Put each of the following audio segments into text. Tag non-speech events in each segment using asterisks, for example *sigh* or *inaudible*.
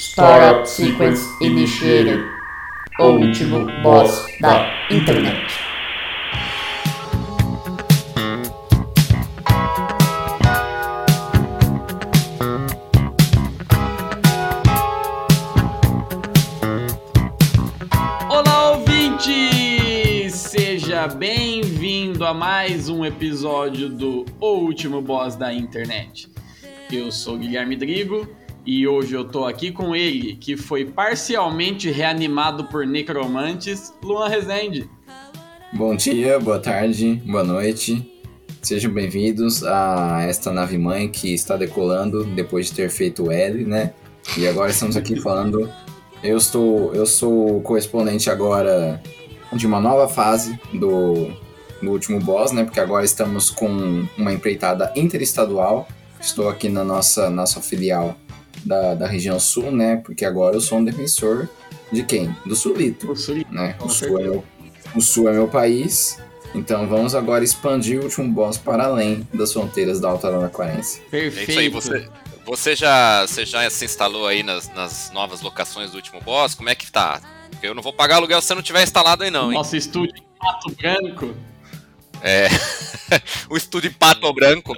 Startup Sequence Initiated. O último boss da internet. Olá, ouvinte! Seja bem-vindo a mais um episódio do O Último Boss da Internet. Eu sou Guilherme Drigo e hoje eu tô aqui com ele, que foi parcialmente reanimado por necromantes, Luan Rezende. Bom dia, boa tarde, boa noite. Sejam bem-vindos a esta nave mãe que está decolando depois de ter feito o L, né? E agora estamos aqui *laughs* falando. Eu estou, eu sou o correspondente agora de uma nova fase do, do último boss, né? Porque agora estamos com uma empreitada interestadual. Estou aqui na nossa nossa filial da, da região sul, né? Porque agora eu sou um defensor de quem? Do Sulito, O Sul- né? O sul, é meu, o sul é meu país. Então vamos agora expandir o último boss para além das fronteiras da Alta Araraquarense. É Perfeito. isso aí, você, você, já, você já se instalou aí nas, nas novas locações do último boss? Como é que tá? Porque eu não vou pagar aluguel se você não tiver instalado aí não, hein? Nosso estúdio em Pato Branco. É. *laughs* o estúdio em Pato Branco.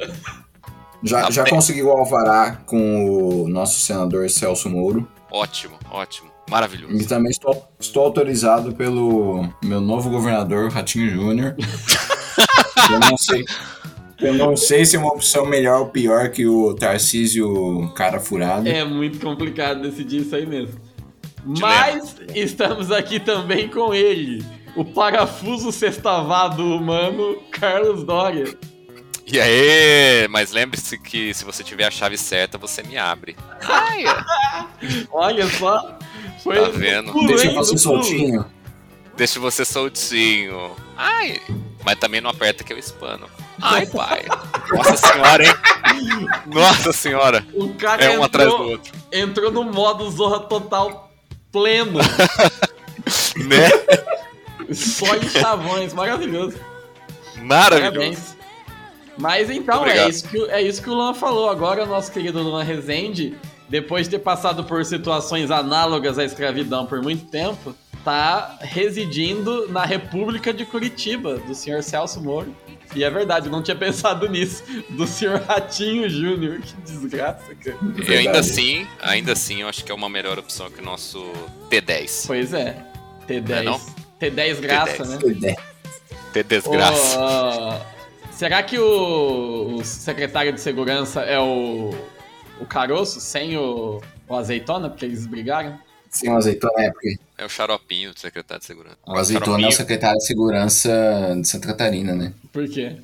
Já, Tá já conseguiu o alvará com o nosso senador Celso Mouro. Ótimo, ótimo. Maravilhoso. E também estou, estou autorizado pelo meu novo governador, Ratinho Júnior. *laughs* eu não sei. Eu não sei se é uma opção melhor ou pior que o Tarcísio cara furado. É muito complicado decidir isso aí mesmo. Mas estamos aqui também com ele, o parafuso sextavado humano, Carlos Doria. E aí, mas lembre-se que se você tiver a chave certa, você me abre. Ai, *laughs* Olha só. Foi Tá vendo? Deixa você soltinho. deixa você soltinho. Ai, mas também não aperta que eu espano. Ai, pai. Nossa senhora, hein? Nossa senhora. O cara É um atrás do entrou, outro. entrou no modo Zorra Total pleno. *laughs* Né? só em chavões. Maravilhoso. Maravilhoso. Parabéns. Mas então, é isso, que, o- é isso que o Luan falou. Agora, o nosso querido Luan Rezende, depois de ter passado por situações análogas à escravidão por muito tempo, tá residindo na República de Curitiba, do senhor Celso Moro. E é verdade, eu não tinha pensado nisso. Do senhor Ratinho Júnior. Que desgraça, cara. E ainda Verdade. assim, ainda assim, eu acho que é uma melhor opção que o nosso T10. Pois é. T10. Não é não? T10 graça, T10. né? Ideia. T desgraça. Ó, será que o, o secretário de segurança é o, o Caroço sem o, o azeitona? Porque eles brigaram? Sim, o azeitona é porque É o xaropinho do secretário de segurança. o azeitona é o secretário de segurança de Santa Catarina, né? Por quê?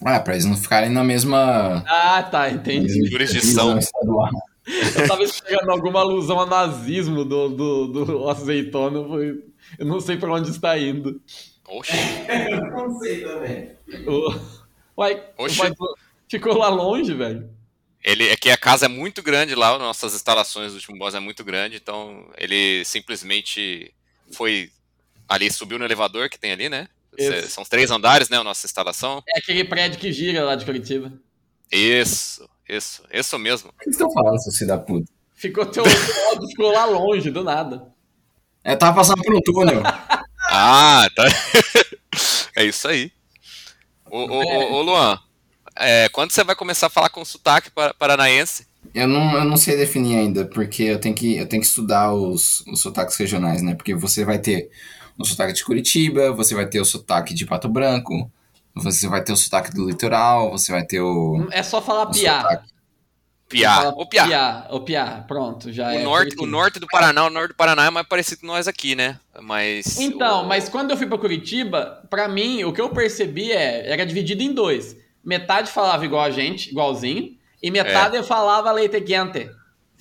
Ah, pra eles não ficarem na mesma. Ah, tá, entendi. Jurisdição. Eu tava esperando alguma alusão ao nazismo do, do, do azeitona. Eu não sei pra onde está indo. Oxe, *laughs* Não sei também. O- Uai, Oxi. o ficou lá longe, velho. ele é que a casa é muito grande lá, nossas instalações do último boss é muito grande, então ele simplesmente foi ali, subiu no elevador que tem ali, né? Isso. São três andares, né? A nossa instalação. É aquele prédio que gira lá de Curitiba. Isso, isso, isso mesmo. O que vocês estão falando, seu filho da puta? Ficou teu ficou lá longe, do nada. Eu tava passando por um túnel. *laughs* Ah, tá. *laughs* é isso aí. Ô, ô, ô, ô, Luan, é, quando você vai começar a falar com sotaque pa- paranaense? Eu não, eu não sei definir ainda, porque eu tenho que, eu tenho que estudar os, os sotaques regionais, né? Porque você vai ter o sotaque de Curitiba, você vai ter o sotaque de Pato Branco, você vai ter o sotaque do litoral, você vai ter o. É só falar piá. sotaque- Piá. Ô, Piá. Piá, o Piá, pronto, já O é. norte, o norte do Paraná, o norte do Paraná é mais parecido com nós aqui, né? Mas. Então, o- mas quando eu fui pra Curitiba, pra mim, o que eu percebi é, era dividido em dois. Metade falava igual a gente, igualzinho, e metade É. falava leite quente.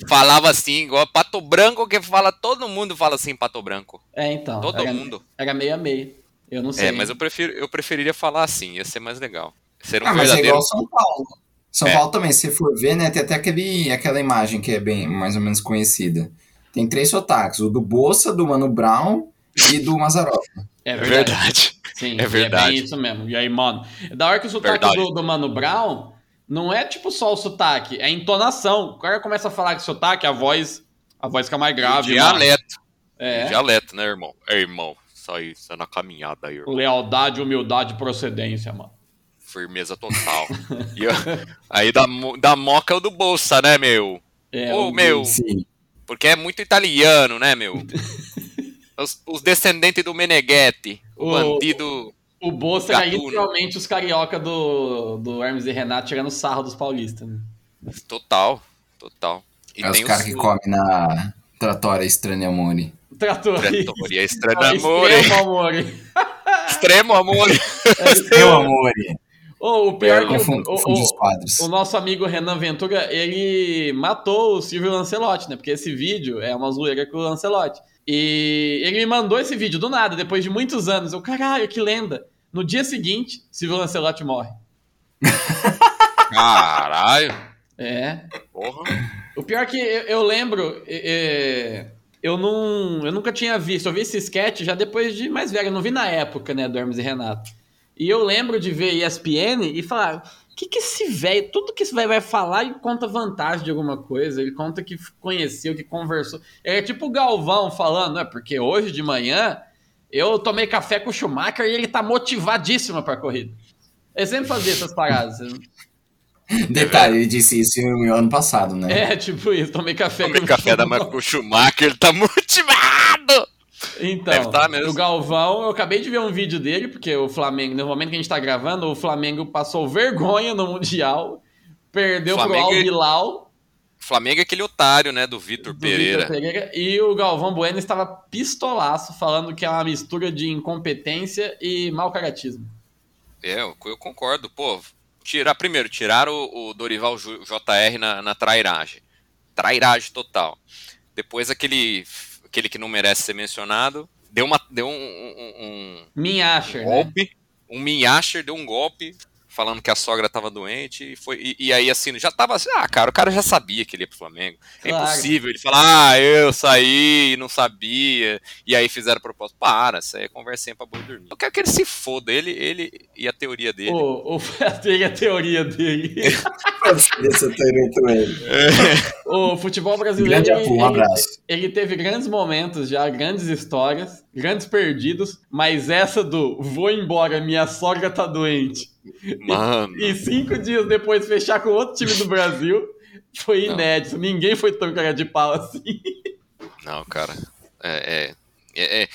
Falava assim, igual Pato Branco, que fala, todo mundo fala assim, Pato Branco. É, então. Todo era, mundo. Era meio a meio. Eu não sei. É, mas eu, prefiro, eu preferiria falar assim, ia ser mais legal. Ser um Ah, mas é verdadeiro. igual São Paulo. São É. Paulo também, se for ver, né? Tem até aquele, aquela imagem que é bem mais ou menos conhecida. Tem três sotaques: o do Bolsa, do Mano Brown e do Mazarop. É É verdade. verdade. Sim, É e verdade. bem isso mesmo. E aí, mano, da hora que o sotaque do, do Mano Brown não é tipo só o sotaque, é a entonação. O cara começa a falar com sotaque, a voz A voz fica mais grave. Dialeto. É. Dialeto, né, irmão? É, irmão. Só isso, é na caminhada aí, irmão. Lealdade, humildade e procedência, mano. Firmeza total. E eu- aí da, da moca é o do Bolsa, né, meu? É, Ô, o- meu, Sim. porque é muito italiano, né, meu? Os, os descendentes do Meneghetti, o, O- bandido. O Bolsa era literalmente os carioca do, do Hermes e Renato tirando sarro dos paulistas. Né? Total, total. E É os tem caras que comem na tratória estranha amore. Tratou aí. Tratoria Estranho Ah, *laughs* Amor. extremo amor. Extremo amor. Extremo amore. *laughs* Ô, o pior é que o, Confundi, confundi os o, quadros. o nosso amigo Renan Ventura, ele matou o Silvio Lancelotti, né? Porque esse vídeo é uma zoeira com o Lancelotti. E ele me mandou esse vídeo do nada, depois de muitos anos. Eu, caralho, que lenda. No dia seguinte, Silvio Lancelotti morre. *laughs* Caralho. É. Porra. O pior é que eu, eu lembro, é, é, eu não, eu nunca tinha visto, eu vi esse sketch já depois de mais velho, eu não vi na época, né, do Hermes e Renato. E eu lembro de ver ESPN e falar, o que que esse velho, tudo que esse velho vai falar, ele conta vantagem de alguma coisa, ele conta que conheceu, que conversou. É tipo o Galvão falando, é porque hoje de manhã eu tomei café com o Schumacher e ele tá motivadíssimo pra corrida. Ele sempre fazia essas paradas. *laughs* Detalhe, ele disse isso no ano passado, né? É, tipo isso, tomei café Tomei com o café da Schumacher. manhã com o Schumacher, ele tá motivado. Então, tá o Galvão, eu acabei de ver um vídeo dele, porque o Flamengo, no momento que a gente tá gravando, o Flamengo passou vergonha no Mundial, perdeu Flamengo pro e- Al Hilal, Flamengo é aquele otário, né, do Vitor Pereira. Pereira, e o Galvão Bueno estava pistolaço, falando que é uma mistura de incompetência e mau caratismo. É, eu, eu concordo. Pô, tirar, primeiro, tiraram o, o Dorival JR na, na trairagem. Trairagem total. Depois aquele, aquele que não merece ser mencionado, deu, uma, deu um, um- um Minhacher, né? golpe, um Minhasher deu um golpe, falando que a sogra tava doente, e, foi, e, e aí assim, já tava assim, ah, cara, o cara já sabia que ele ia pro Flamengo. É Claro. impossível ele falar, ah, eu saí, não sabia, e aí fizeram proposta. Para, isso aí é conversinha pra boi dormir. Eu quero que ele se foda, ele, ele e a teoria dele. O, o, tem a teoria dele. Esse eu tô ele. O futebol brasileiro. Grande ele- Apu, um ele- abraço. Ele teve grandes momentos já, grandes histórias, grandes perdidos, mas essa do vou embora, minha sogra tá doente. Mano, E cinco dias depois fechar com outro time do Brasil foi Não. inédito. Ninguém foi tão cara de pau assim. não, cara, é, é, é, é,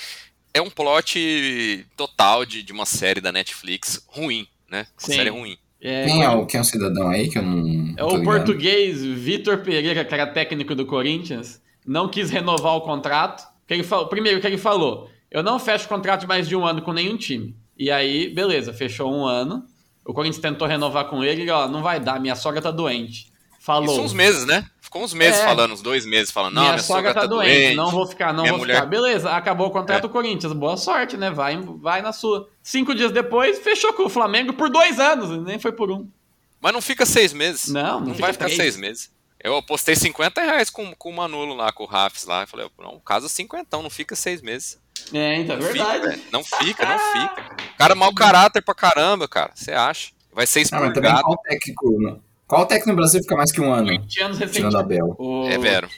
é um plot total de, de uma série da Netflix ruim, né? Uma Sim. série ruim. É, Quem é, o, quem é o cidadão aí que eu não. é o português Vitor Pereira, que era técnico do Corinthians, não quis renovar o contrato. Que ele falou, primeiro, que ele falou: eu não fecho contrato de mais de um ano com nenhum time. E aí, beleza, fechou um ano. O Corinthians tentou renovar com ele, ele, ó, não vai dar, minha sogra tá doente. Falou. Isso uns meses, né? Ficou uns meses É. falando, uns dois meses falando, não, minha, minha, sogra tá, doente, não vou ficar, não vou mulher- ficar. Beleza, acabou o contrato É. do Corinthians. Boa sorte, né? Vai, vai na sua. Cinco dias depois, fechou com o Flamengo por dois anos, nem foi por um. Mas não fica seis meses. Não, não Não fica vai ficar três. seis meses. Eu apostei 50 reais com, com o Manolo lá, com o Rafs lá. Eu falei, não, caso cinquentão, não fica seis meses. É, então, é Não verdade. fica. Não fica, não fica. O cara é mau caráter pra caramba, cara. Você acha? Vai ser Ah, mas também qual técnico. Qual técnico no Brasil fica mais que um ano? 20 anos recente. O, É vero.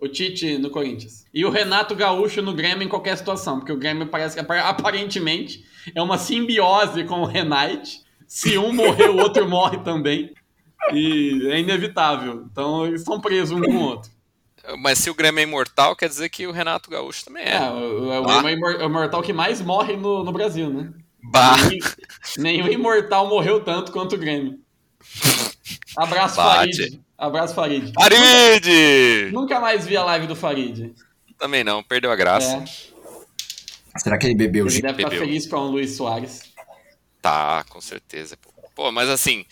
o Tite no Corinthians. E o Renato Gaúcho no Grêmio em qualquer situação, porque o Grêmio parece que apar- aparentemente é uma simbiose com o Renate. Se um morrer, o outro morre também. E é inevitável. Então eles estão presos um com o outro. Mas se o Grêmio é imortal, quer dizer que o Renato Gaúcho também É, é. o, Ah. o Grêmio é imor- é o imortal que mais morre no, no Brasil, né? Bah, Nenhum, nenhum imortal morreu tanto quanto o Grêmio. Abraço, Bate. Farid. Abraço, Farid. Farid! Nunca mais vi a live do Farid. Também não, perdeu a graça. É, Será que ele bebeu ele deve estar bebeu. feliz com o Luiz Soares. Tá, com certeza. Pô. Pô, mas assim,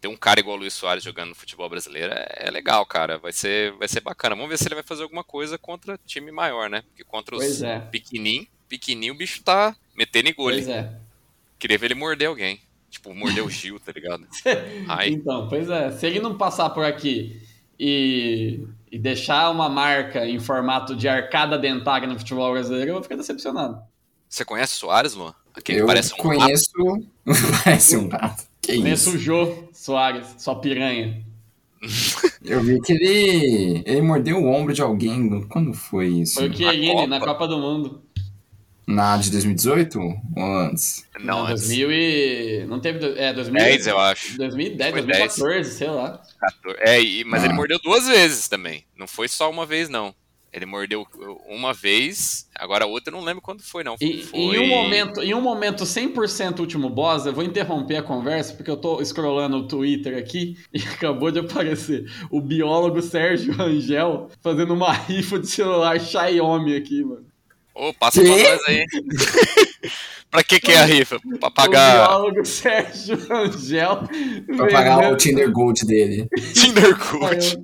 ter um cara igual o Luiz Soares jogando no futebol brasileiro é, é legal, cara. Vai ser, vai ser bacana. Vamos ver se ele vai fazer alguma coisa contra time maior, né? Porque contra os Pois é. pequenininho, pequenininho o bicho tá metendo em gole. Pois é. Queria ver ele morder alguém. Tipo, morder o Gil, tá ligado? *laughs* Ai. Então, pois é. Se ele não passar por aqui e, e deixar uma marca em formato de arcada dentária no futebol brasileiro, eu vou ficar decepcionado. Você conhece o Soares, Luan? Aquele Eu que parece um rato. conheço. *laughs* parece um gato. Que Conheço isso? o Jô Soares, só piranha. *laughs* Eu vi que ele, ele mordeu o ombro de alguém. Quando foi isso? Foi o Chiellini Copa? na Copa do Mundo. Na de 2018 ou antes? Não, antes. 2000 e... Não teve... É, 2000... 10, eu acho. 2010, Foi 2014, sei lá. 14. É, e- mas Ah. ele mordeu duas vezes também. Não foi só uma vez, não. Ele mordeu uma vez, agora a outra eu não lembro quando foi, não. E, foi... Em um momento, em um momento 100% último boss, eu vou interromper a conversa, porque eu tô scrollando o Twitter aqui *laughs* e acabou de aparecer o biólogo Sérgio Rangel fazendo uma rifa de celular Xiaomi aqui, mano. Ô, passa Quê? pra nós aí. *laughs* pra que que é a rifa? Pra O pagar biólogo Sérgio Rangel. Pra pagar o Tinder Gold dele. *laughs* Tinder Code.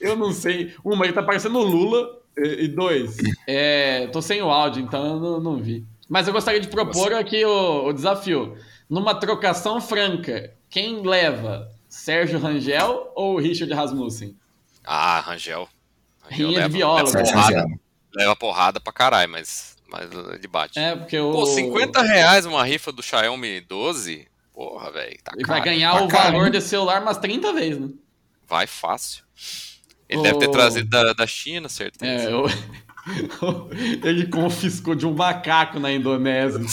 eu, eu não sei. Uma, ele tá parecendo o Lula. E, e dois, é, tô sem o áudio, então eu não, não vi. Mas eu gostaria de propor aqui o, o desafio. Numa trocação franca, quem leva? Sérgio Rangel ou Richard Rasmussen? Ah, Rangel. Rangel Rinha de leva, biólogo. leva Sérgio porrada, Rangel. Leva porrada pra caralho, mas, mas ele bate. É, porque o. Pô, 50 reais uma rifa do Xiaomi 12? Porra, velho, tá Ele vai caro. ganhar pra o caralho. valor desse celular umas 30 vezes, né? Vai fácil. Ele Ô. deve ter trazido da, da China, certeza. É, eu... *laughs* ele confiscou de um macaco na Indonésia. *laughs*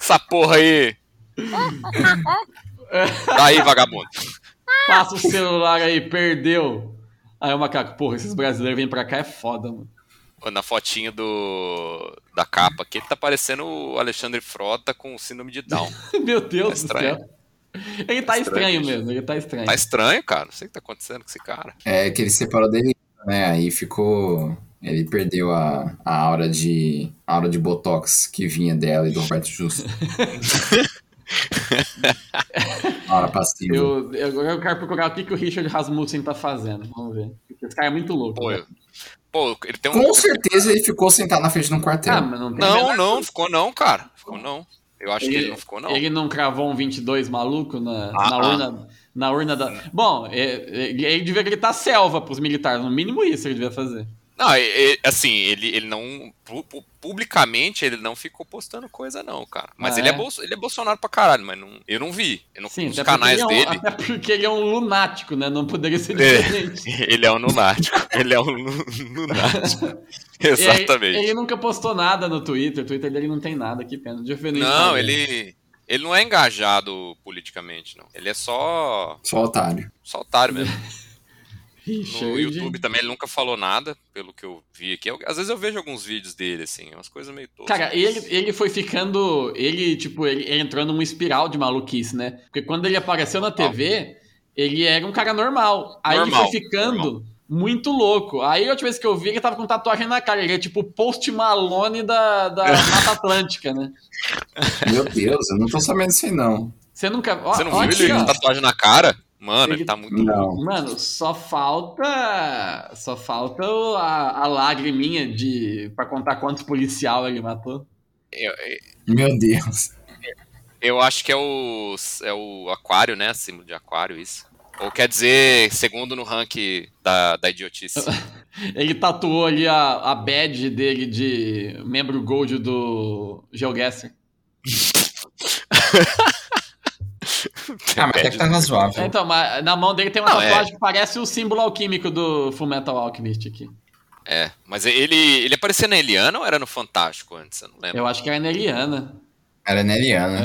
Essa porra aí. *laughs* Aí, vagabundo. Passa o celular aí, perdeu. Aí o macaco, porra, esses brasileiros vêm pra cá é foda, mano. Na fotinha do da capa aqui, ele tá parecendo o Alexandre Frota com síndrome de Down. *laughs* Meu Deus do estranho. céu. Ele tá Tá estranho, estranho, mesmo, ele tá estranho. Tá estranho, cara. Não sei o que tá acontecendo com esse cara. É que ele separou dele, né? Aí ficou. Ele perdeu a, a aura de. A aura de Botox que vinha dela e do Roberto Justo. *laughs* *laughs* a aura passiva. Eu, eu, agora eu quero procurar o que, que o Richard Rasmussen tá fazendo. Vamos ver. Porque Esse cara é muito louco. Pô, né? pô ele tem um. Com certeza ele ficou sentado na frente de um quartel. Ah, mas não tem Não, não, ficou não, cara. Ficou não. Eu acho que ele não ficou, não. Ele não cravou um 22 maluco na, Ah, na ah. urna. Na urna da. Bom, é- é- ele devia gritar selva pros militares. No mínimo isso ele devia fazer. Não, e- e- assim, ele, ele não. pu- pu- Publicamente ele não ficou postando coisa, não, cara. Mas Ah, ele, é? é? Bolso, ele é Bolsonaro pra caralho, mas não, eu não vi. Eu não, Sim, até canais porque ele é um- dele. até porque ele é um lunático, né? Não poderia ser É. diferente. *laughs* Ele é um lunático. *laughs* ele é um lu- lunático. *laughs* Exatamente. Ele, ele nunca postou nada no Twitter. O Twitter dele não tem nada, que pena. Não, ele. Ele não é engajado politicamente, não. Ele é só. Só otário. Só otário mesmo. Richard. No YouTube também ele nunca falou nada, pelo que eu vi aqui. Eu- às vezes eu vejo alguns vídeos dele, assim, umas coisas meio toscas. Cara, ele, ele foi ficando. Ele, tipo, ele, ele entrou numa espiral de maluquice, né? Porque quando ele apareceu na TV, ele era um cara normal. Aí Normal, ele foi ficando muito louco. Aí a última vez que eu vi, ele tava com tatuagem na cara. Ele é tipo o Post Malone da, da *laughs* Mata Atlântica, né? Meu Deus, eu não tô sabendo isso aí, não. Você nunca. Ó, Você não ó viu aqui, ele ó. com tatuagem na cara? Mano, ele, Ele- tá muito. Não. Mano, só falta. Só falta o- a, a lagriminha de. pra contar quantos policial ele matou. Eu, Meu Deus. eu acho que é o. É o aquário, né? Símbolo de aquário, isso. Ou quer dizer, segundo no rank da, da idiotice. *laughs* Ele tatuou ali a, a badge dele de membro gold do GeoGuessr. *laughs* Ah, mas até que tá razoável. Então, mas na mão dele tem uma Não, é. tatuagem que parece o símbolo alquímico do Fullmetal Alchemist aqui. É, mas ele, ele aparecia na Eliana ou era no Fantástico antes? Eu não lembro. Eu acho que era na Eliana. Era Neliana.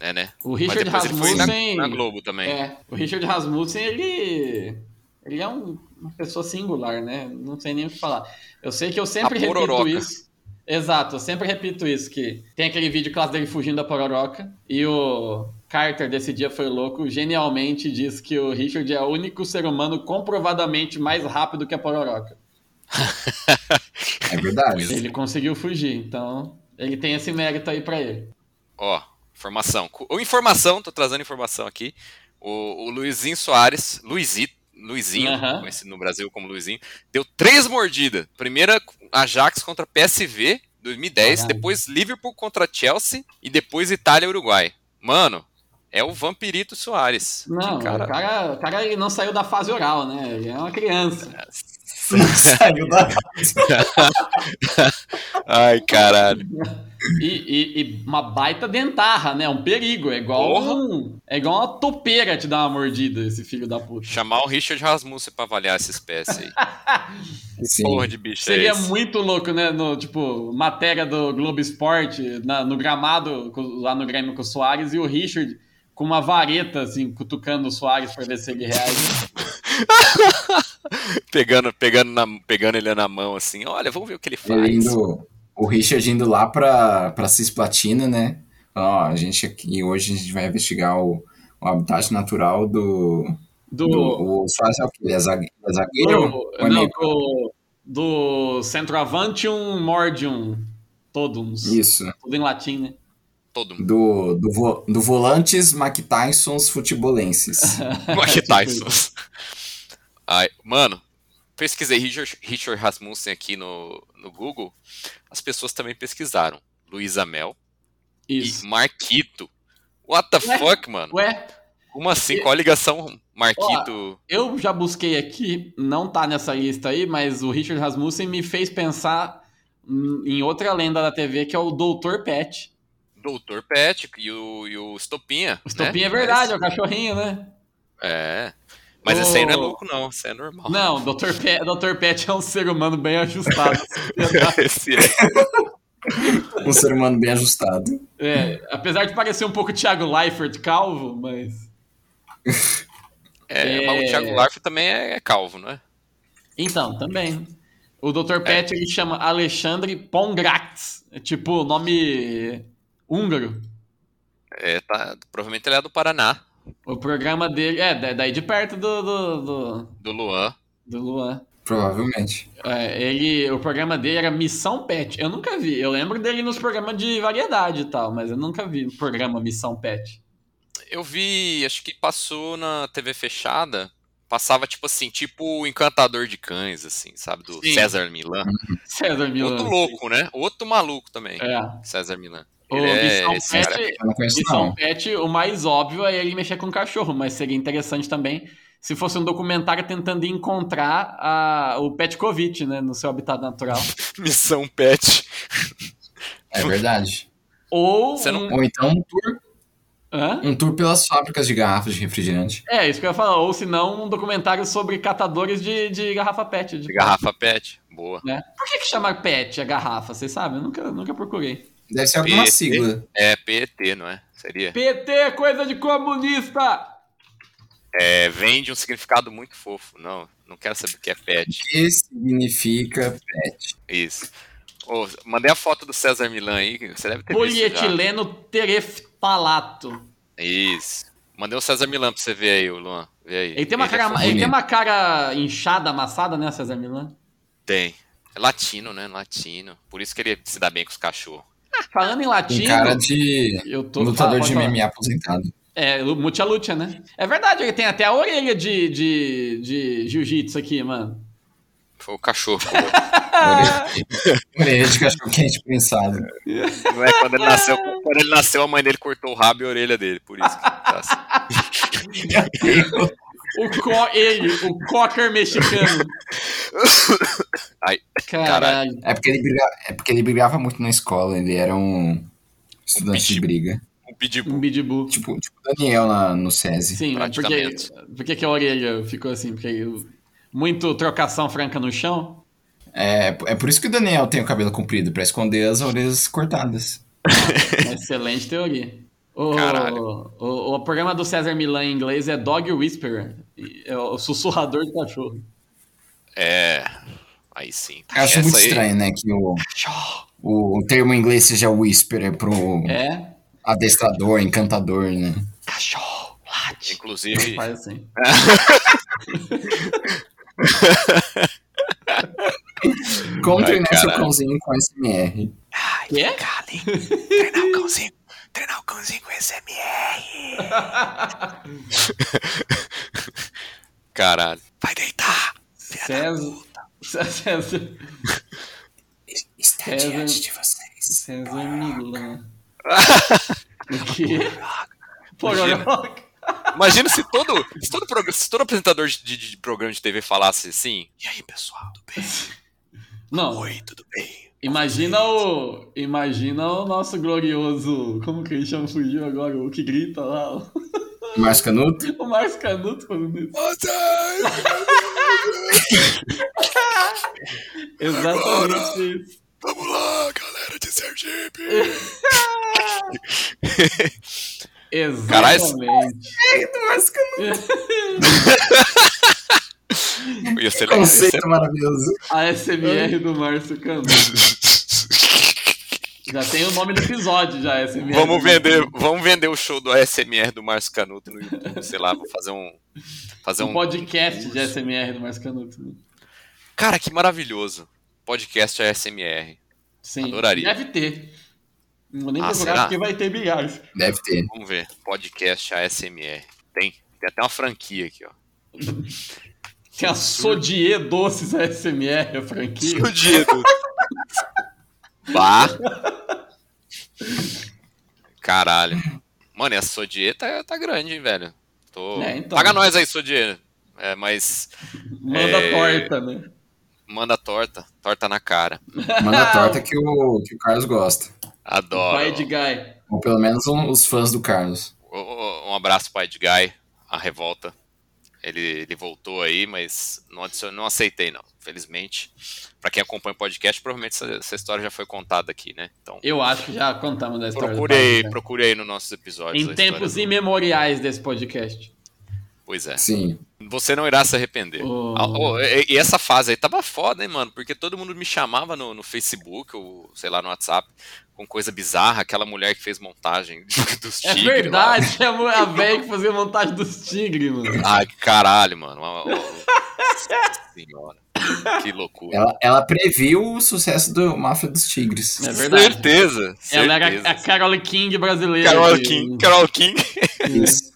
É. É, né? O Mas Richard foi na, Rasmussen. na Globo também. É, o Richard Rasmussen, ele. Ele é um- uma pessoa singular, né? Não sei nem o que falar. Eu sei que eu sempre A repito pororoca. isso. Exato, eu sempre repito isso, que tem aquele vídeo clássico dele fugindo da pororoca, e o Carter desse dia foi louco, genialmente diz que o Richard é o único ser humano comprovadamente mais rápido que a pororoca. *laughs* É verdade. Ele conseguiu fugir, então ele tem esse mérito aí pra ele. Ó, informação. Cu- Ou informação, tô trazendo informação aqui. O, o Luizinho Soares, Luizito, Luizinho, Aham. conhecido no Brasil como Luizinho, deu três mordidas. Primeira Ajax contra PSV, 2010, Caralho. depois Liverpool contra Chelsea e depois Itália e Uruguai. Mano, é o Vampirito Soares. Não, Que cara... o cara, o cara ele não saiu da fase oral, né? Ele é uma criança. *laughs* Saiu da. *laughs* Ai, caralho. E, e- e uma baita dentarra, né? Um perigo. É igual, um, é igual uma topeira te dar uma mordida, esse filho da puta. Chamar o Richard Rasmussen pra avaliar essa espécie aí. *laughs* Sim. Porra de bicho Seria é esse? muito louco, né? No, tipo, matéria do Globo Esporte, na- no gramado, lá no Grêmio com o Soares, e o Richard com uma vareta, assim, cutucando o Soares pra ver se ele reage. *laughs* pegando, pegando, na- pegando ele na mão assim, olha, vamos ver o que ele faz. Indo, o Richard indo lá pra, pra Cisplatina, né? Ó, a gente aqui hoje a gente vai investigar o, o habitat natural do. Do. do o Soares é o quê? Ele é é zagueiro? do, é não, do, do centroavantium mordium todums. Isso. Tudo em latim, né? Todo mundo. Do, do, vo- do Volantes Mike Tysons Futebolenses. *laughs* Tyson. Ai, mano, pesquisei Richard, Richard Rasmussen aqui no, no Google. As pessoas também pesquisaram. Luísa Mel Isso. e Marquito. What the Ué? fuck, mano? Ué, Como assim? Qual a ligação Marquito? eu já busquei aqui, não tá nessa lista aí, mas o Richard Rasmussen me fez pensar hum, em outra lenda da TV que é o Doutor Pet. Doutor Pet e o, e o Estopinha. O Estopinha né? é verdade, é o cachorrinho, né? É. Mas O- esse aí não é louco, não. Esse aí é normal. Não, o Dr. Pet, Dr. Pet é um ser humano bem ajustado. *laughs* esse é. um ser humano bem ajustado. É, apesar de parecer um pouco Thiago Leifert calvo, mas. É, É. mas o Thiago Larf também é, é calvo, não é? Então, também. O Dr. Pet ele chama Alexandre Pongrax. É tipo nome húngaro. É, tá, provavelmente ele é do Paraná, O programa dele. É, da- daí de perto do, do, do, do Luan. do Luan. Provavelmente. É, ele, o programa dele era Missão Pet. Eu nunca vi. Eu lembro dele nos programas de variedade e tal, mas eu nunca vi o programa Missão Pet. Eu vi, acho que passou na TV fechada. Passava, tipo assim, tipo o Encantador de Cães, assim, sabe? Do Sim. César Milan. César Milan. Outro louco, né? Outro maluco também. É. César Milan. O é, Missão Pet. Pet, o mais óbvio é ele mexer com cachorro, mas seria interessante também se fosse um documentário tentando encontrar a, o Petkovic, né, no seu habitat natural. *laughs* Missão Pet. É verdade. Ou Você não- um... Ou então um tour, Hã? um tour pelas fábricas de garrafas de refrigerante. É, isso que eu ia falar. Ou se não, um documentário sobre catadores de, de garrafa pet. De De garrafa Pet. Boa. né? Por que, que chama pet a garrafa? Vocês sabem? Eu nunca, nunca procurei. Deve ser alguma PT. sigla. É PET, não é? Seria. PT, coisa de comunista! É, vem de um significado muito fofo. Não, não quero saber o que é pet. O que significa pet? Isso. Ô, mandei a foto do César Milan aí, você deve ter visto já. Polietileno tereftalato. Isso. Mandei o César Milan pra você ver aí, o Luan. Vê aí. Ele tem uma Ele é cara, ele tem uma cara inchada, amassada, né, César Milan? Tem. É latino, né? Latino. Por isso que ele se dá bem com os cachorros. Falando em latino, cara de eu tô lutador de. MMA aposentado. É, Mucha Lucha, né? É verdade, ele tem até a orelha de, de, de jiu-jitsu aqui, mano. Foi o cachorro. *laughs* Orelha de cachorro quente prensado. não é quando ele nasceu. Quando ele nasceu, a mãe dele cortou o rabo e a orelha dele. Por isso que tá assim. O co ele, o cocker mexicano. *laughs* Ai, Caralho. É porque, ele brigava, é porque ele brigava muito na escola, ele era um estudante de pitbull. briga. um pitbull. Um bidibu. Tipo, tipo Daniel na, no SESI. Sim, mas por que, a orelha ficou assim? Porque eu- muito trocação franca no chão? É, é por isso que o Daniel tem o cabelo comprido, pra esconder as orelhas cortadas. *laughs* Excelente teoria. O, Caralho. o, o programa do César Milan em inglês é Dog Whisperer. É o sussurrador de cachorro. É. Aí sim. Eu acho Essa muito aí- estranho, né, que o, o, o termo em inglês seja whisperer pro É? adestrador, encantador, né? Cachorro, late. Inclusive, Faz assim. *laughs* Como Ai, treinar seu caralho. cãozinho com SMR? Quê? treinar o cãozinho. Treinar o cãozinho com SMR. *laughs* Caralho. Vai deitar. César. César. Está César- diante de vocês. César Milan. *laughs* O quê? Pororoca. Imagina se todo, se todo, se todo apresentador de, de- de programa de TV falasse assim. E aí, pessoal, tudo bem? *laughs* Não, Oi, tudo bem? Imagina o. Imagina o nosso glorioso. Como que ele chama? Fugiu agora? O que grita lá? o- Márcio Canuto? *laughs* O Márcio Canuto falando isso. *laughs* Exatamente isso. Vamos lá, galera de Sergipe. *laughs* Exatamente. Ia ser legal. ia ser- Conceito maravilhoso. A SMR do Márcio Canuto. *laughs* Já tem o nome do episódio, já, SMR. Vamos vender, vamos vender o show do ASMR do Márcio Canuto no YouTube, sei lá, vou fazer um fazer Um um podcast de SMR do Márcio Canuto. Cara, que maravilhoso. Podcast ASMR. Sim. Adoraria. Deve ter. Não vou nem Ah, procurar será? porque vai ter milhares. Deve ter. Vamos ver. Podcast ASMR. Tem, tem até uma franquia aqui, ó. Tem a Sodier Doces ASMR, a franquia. Fudido. *laughs* Bah. Caralho. Mano, e a Sodier tá, tá grande, hein, velho. Tô... É, então. Paga nós aí, Sodier. É, mas Manda É. torta, né? manda torta. Torta na cara. Manda a torta que o, que o Carlos gosta. Adoro. Pai de Guy. Ou pelo menos um- os fãs do Carlos. Um abraço, pai de Guy. A revolta. Ele, ele voltou aí, mas não, não aceitei, não. Felizmente. Pra quem acompanha o podcast, provavelmente essa, essa história já foi contada aqui, né? Então, Eu acho que já contamos da história. procure aí, aí nos nossos episódios. Em a tempos do- imemoriais desse podcast. Pois é. Sim. Você não irá se arrepender. Oh. Oh, e, e essa fase aí tava foda, hein, mano? Porque todo mundo me chamava no, no Facebook, ou sei lá, no WhatsApp, com coisa bizarra, aquela mulher que fez montagem *laughs* dos É tigres. lá. verdade, é a velha que fazia montagem dos tigres, mano. Ai, que caralho, mano. Senhora. Que loucura. Ela, ela previu o sucesso do Máfia dos Tigres. É verdade. Certeza. Ela era a Carole King brasileira. Carol King. Carol King. Isso.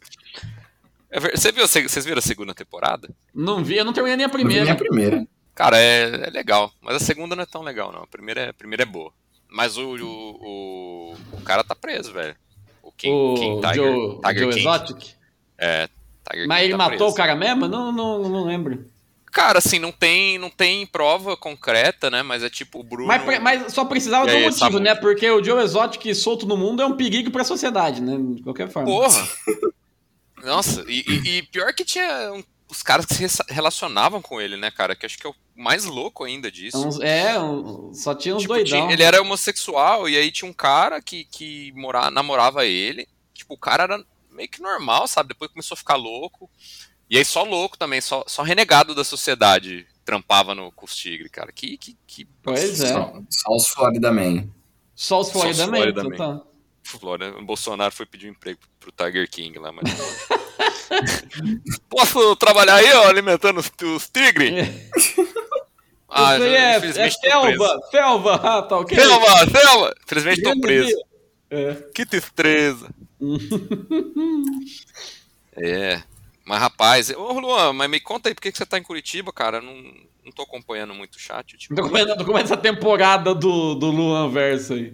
É Você viu, vocês viram a segunda temporada? Não vi, eu não terminei nem a Não vi primeira. nem a primeira. Cara, é, é legal. Mas a segunda não é tão legal, não. A primeira é, a primeira é boa. Mas o, o, o, o cara tá preso, velho. O King, O King Tiger. Joe, Tiger Joe King. Exotic. É, Tiger Mas King ele tá matou preso. o cara mesmo? Não, não, não lembro. Cara, assim, não tem, não tem prova concreta, né? Mas é tipo o Bruno. Mas, mas só precisava de um motivo, né? Porque o Joe Exotic solto no mundo é um perigo pra sociedade, né? De qualquer forma. Porra! *laughs* Nossa, e, e- e pior que tinha um- os caras que se re- relacionavam com ele, né, cara? Que acho que é o mais louco ainda disso. É, um- só tinha uns Tipo, doidão. tinha- ele era homossexual e aí tinha um cara que, que mora, namorava ele. Tipo, o cara era meio que normal, sabe? Depois começou a ficar louco. E aí só louco também, só, só renegado da sociedade trampava no, com os tigres, cara. Que, que, que Pois é. Só, só os Florida Man. Só os Só os Florida Man, Florida Man. total. Flórida, o Bolsonaro foi pedir um emprego pro Tiger King lá, mas. *laughs* Posso trabalhar aí, ó, alimentando os, os tigres? Ah, Isso aí é, é selva, selva, *laughs* ah, tá ok. Selva, selva! Infelizmente tô preso. É. Que tristeza. *laughs* é. Mas rapaz, ô Luan, mas me conta aí por que que você tá em Curitiba, cara? Não, não tô acompanhando muito o chat. Tipo, Tô tô começando essa temporada do, do Luan Verso aí.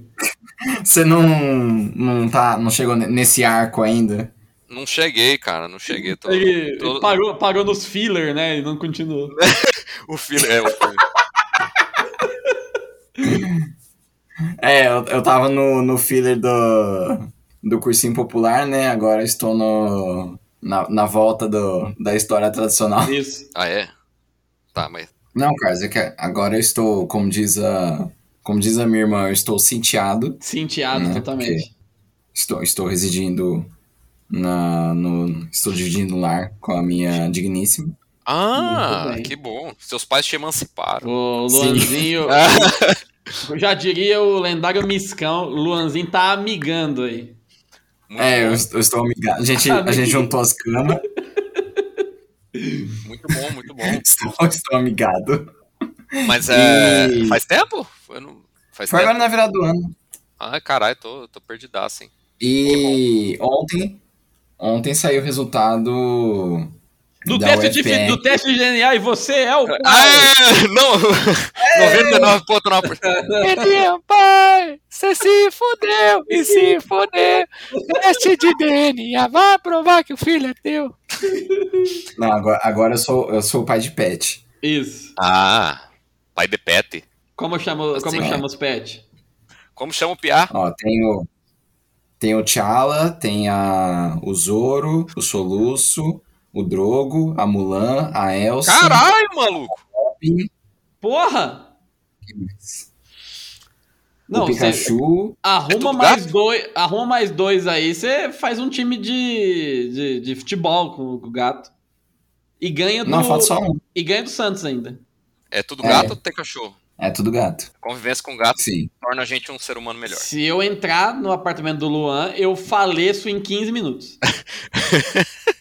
Você não, não, tá, não chegou ne- nesse arco ainda? não cheguei, cara, não cheguei. Tô, Ele tô- parou, parou nos filler, né? E não continuou. *laughs* O filho é o filho. *laughs* É, eu, eu tava no, no filler do, do cursinho popular, né? Agora estou no, na, na volta do, da história tradicional. Isso. Ah, é? Tá, mas. Não, Carlos, é que agora eu estou, como diz a, como diz a minha irmã, eu estou cinteado. Cinteado Né, totalmente. Estou, estou residindo na, no. Estou dividindo o lar com a minha digníssima. Ah, que bom. Seus pais te emanciparam. O Luanzinho. *laughs* eu já diria o lendário Miscão. Luanzinho tá amigando aí. Muito É, eu, eu estou amigado. A gente, *laughs* a gente juntou as camas. muito bom, muito bom. *laughs* Estou, estou amigado. Mas é. E- Faz tempo? Foi, no- faz Foi tempo? agora na virada do ano. Ah, caralho, tô, tô perdidaço, hein? E ontem, ontem saiu o resultado Do teste, de, do teste de DNA e você é o. Ah, não! *laughs* 99,9%. Perdeu, pai! Você se fudeu e se fudeu. Teste de DNA vai provar que o filho é teu. Não, agora, agora eu, sou, eu sou o pai de pet. Isso. Ah, pai de pet. Como chama, como Assim, chama os pets? Como chama o Piá? Ó, tem o. Tem o T'Challa, tem a, o Zoro, o Soluço, o Drogo, a Mulan, a Elsa. Caralho, maluco! Robin, Porra! Não, o Pikachu. arruma tudo mais gato? dois, arruma mais dois aí, você faz um time de, de, de futebol com, com o gato. E ganha do Não, falta só um. e ganha do Santos ainda. É tudo É. gato ou tem cachorro? É tudo gato. Convivência com gato Sim. torna a gente um ser humano melhor. Se eu entrar no apartamento do Luan, eu faleço em 15 minutos. *laughs*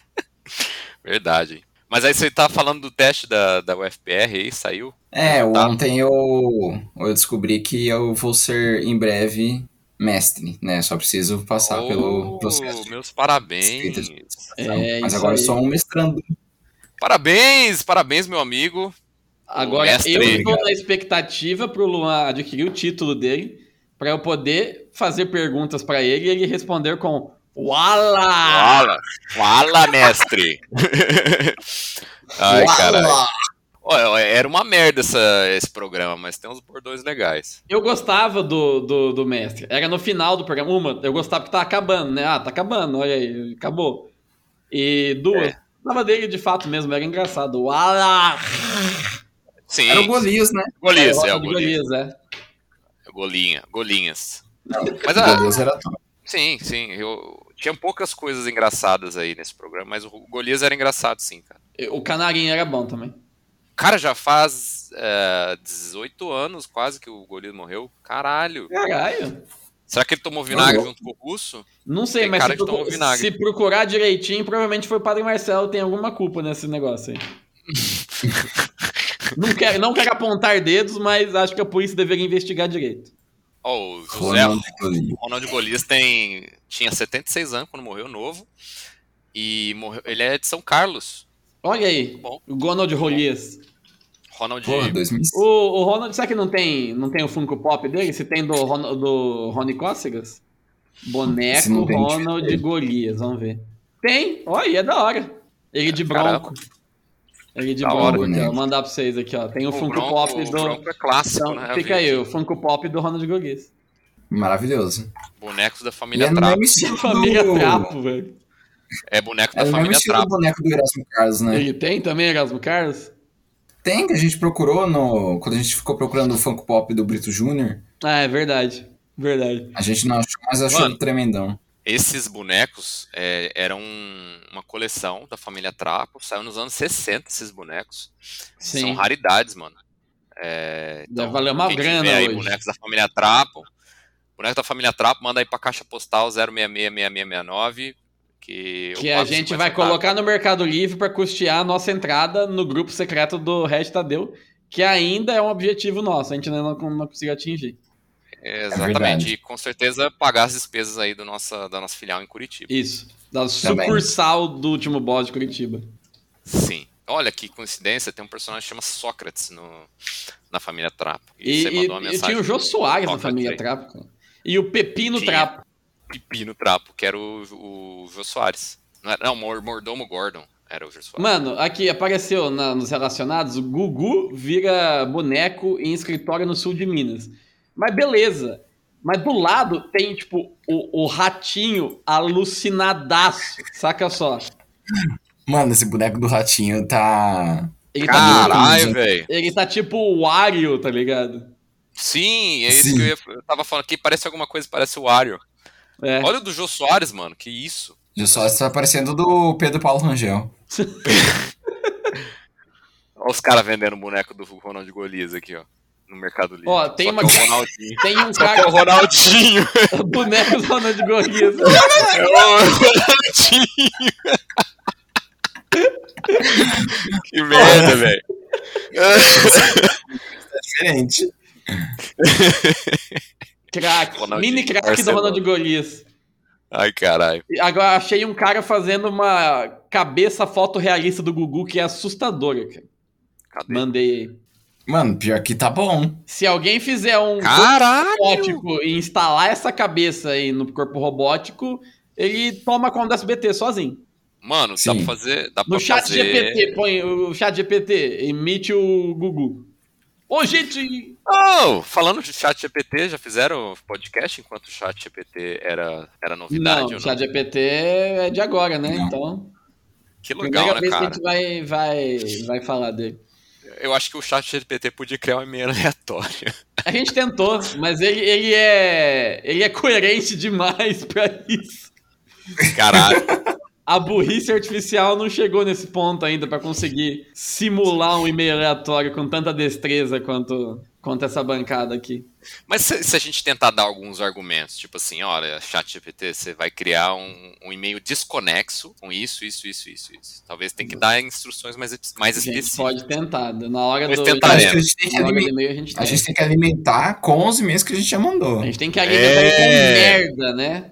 Verdade. Mas aí você tá falando do teste da, da UFPR aí, saiu? É, Tá. ontem eu, eu descobri que eu vou ser em breve mestre, né? Só preciso passar Oh, pelo processo. Meus parabéns. É, Mas isso agora eu aí. sou um mestrando. Parabéns, parabéns, meu amigo. Agora mestre, eu estou na expectativa pro Luan adquirir o título dele para eu poder fazer perguntas para ele e ele responder com Wala! Fala, fala, mestre. Ai, caralho. Era uma merda essa, esse programa, mas tem uns bordões legais. Eu gostava do, do, do mestre. Era no final do programa. Uma, eu gostava que tá acabando, né? Ah, tá acabando, olha aí, acabou. E duas, É. gostava dele de fato mesmo, era engraçado. Wala! Sim, Era o Golias, né? Golias, Era é o Golias. Golias, é. Golinha, golinhas. Mas O ah, Golias era top. Sim, sim, eu tinha poucas coisas engraçadas aí nesse programa, mas o Golias era engraçado sim, cara. O Canarinho era bom também. Cara, já faz é, 18 anos quase que o Golias morreu. Caralho. Caralho. Será que ele tomou vinagre Não. junto com o russo? Não sei, Tem mas cara se, se procurar direitinho, provavelmente foi o Padre Marcelo tem alguma culpa nesse negócio aí. *laughs* não, quero, não quero apontar dedos, mas acho que a polícia deveria investigar direito. Ó, o José Ronald Golias. Ronald Golias tem, tinha 76 anos quando morreu, novo. E morreu, ele é de São Carlos. Olha aí, Bom. o Ronald Rolias. Ronald. Porra, 2005. O, o Ronald, será que não tem, não tem o Funko Pop dele? Se tem do, do Rony Cócegas? Boneco Ronald. Golias, vamos ver. Tem, olha, é da hora. Ele de Caramba. Ele de Da bronco, hora, aqui, ó. boneco. Vou mandar pra vocês aqui, ó. Tem o, O Funko Bronco- Pop o do. Bronco é clássico, Então, né? Fica aí, o Funko Pop do Ronald Golias. Maravilhoso. Bonecos da família é Trapo. *laughs* estilo Família do... Trapo, velho. É boneco É da mesmo família estilo do Trapo. boneco do Erasmo Carlos, né? Ele tem também, Erasmo Carlos? Tem, que a gente procurou no... Quando a gente ficou procurando o Funko Pop do Brito Júnior, Ah, é verdade. Verdade. a gente não achou, mas achou Mano. tremendão. Esses bonecos é, eram uma coleção da família Trapo. Saiu nos anos 60 esses bonecos. São Sim. raridades, mano. É, Deve valer uma grana aí hoje. bonecos da família Trapo. Boneco da família Trapo, manda aí pra caixa postal 0666669. Que, Que a gente 50 vai colocar no Mercado Livre pra custear a nossa entrada no grupo secreto do Red Tadeu, que ainda é um objetivo nosso, a gente ainda não, não conseguiu atingir. É, É exatamente. verdade. e com certeza pagar as despesas aí do nossa, da nossa filial em Curitiba. Isso. Da Também. sucursal do último boss de Curitiba. Sim. Olha que coincidência, tem um personagem que chama Sócrates no, na família Trapo. E, E, você e- mandou uma e mensagem. tinha o Jô Soares na família aí. Trapo. cara. E o Pepino Tinha. Trapo. Pepino Trapo, que era o, o Jô Soares. Não, era, não, Mordomo Gordon era o Jô Soares. Mano, aqui apareceu na- nos relacionados, o Gugu vira boneco em escritório no sul de Minas. Mas beleza. Mas do lado tem, tipo, o, o ratinho alucinadaço. Saca só. Mano, esse boneco do ratinho tá. Ele tá, Caralho, Sim. velho. ele tá tipo o Wario, tá ligado? Sim, é isso Sim. que eu, ia, eu tava falando aqui. Parece alguma coisa, parece o Wario. É. Olha o do Jô Soares, mano. Que isso. Já só está parecendo do Pedro Paulo Rangel. *laughs* Olha os caras vendendo boneco do Ronald Golias aqui, ó. No Mercado Livre. Ó, tem Só uma- que é o Ronaldinho. *laughs* Tem um Só que é o cara. Ronaldinho. *laughs* boneco Ronald Golias. É o Ronaldinho. que merda, velho. É diferente. Crack. Mini crack do. Ronald Golias. Ai, caralho. Agora achei um cara fazendo uma cabeça fotorrealista do Gugu que é assustadora, cara. Cadê? Mandei aí. Mano, pior que tá bom. Se alguém fizer um Caralho! robótico e instalar essa cabeça aí no corpo robótico, ele toma conta do SBT sozinho. Mano, dá Sim. pra fazer. Dá pra No chat fazer... GPT, põe o chat GPT, emite o Gugu. Ô, gente! Oh, falando de chat GPT, já fizeram podcast enquanto o chat GPT era, era novidade? Não, o chat GPT é de agora, né? Não. Então, Que primeira legal, né, vez que a cara? gente vai, vai, vai falar dele. Eu acho que o chat GPT podia criar um e-mail aleatório. *laughs* A gente tentou, mas ele, ele é ele é coerente demais pra isso. Caralho. A burrice artificial não chegou nesse ponto ainda pra conseguir simular um e-mail aleatório com tanta destreza quanto, quanto essa bancada aqui. Mas se, se a gente tentar dar alguns argumentos, tipo assim, olha, chat GPT, você vai criar um, um e-mail desconexo com isso, isso, isso, isso, isso. Talvez tem que dar instruções mais, mais A gente específicas. pode tentar. Na hora Mas do tentaremos. A gente tem que na hora do alimentar. e-mail a gente A tem. gente tem que alimentar com os e-mails que a gente já mandou. A gente tem que alimentar ele com É. merda, né?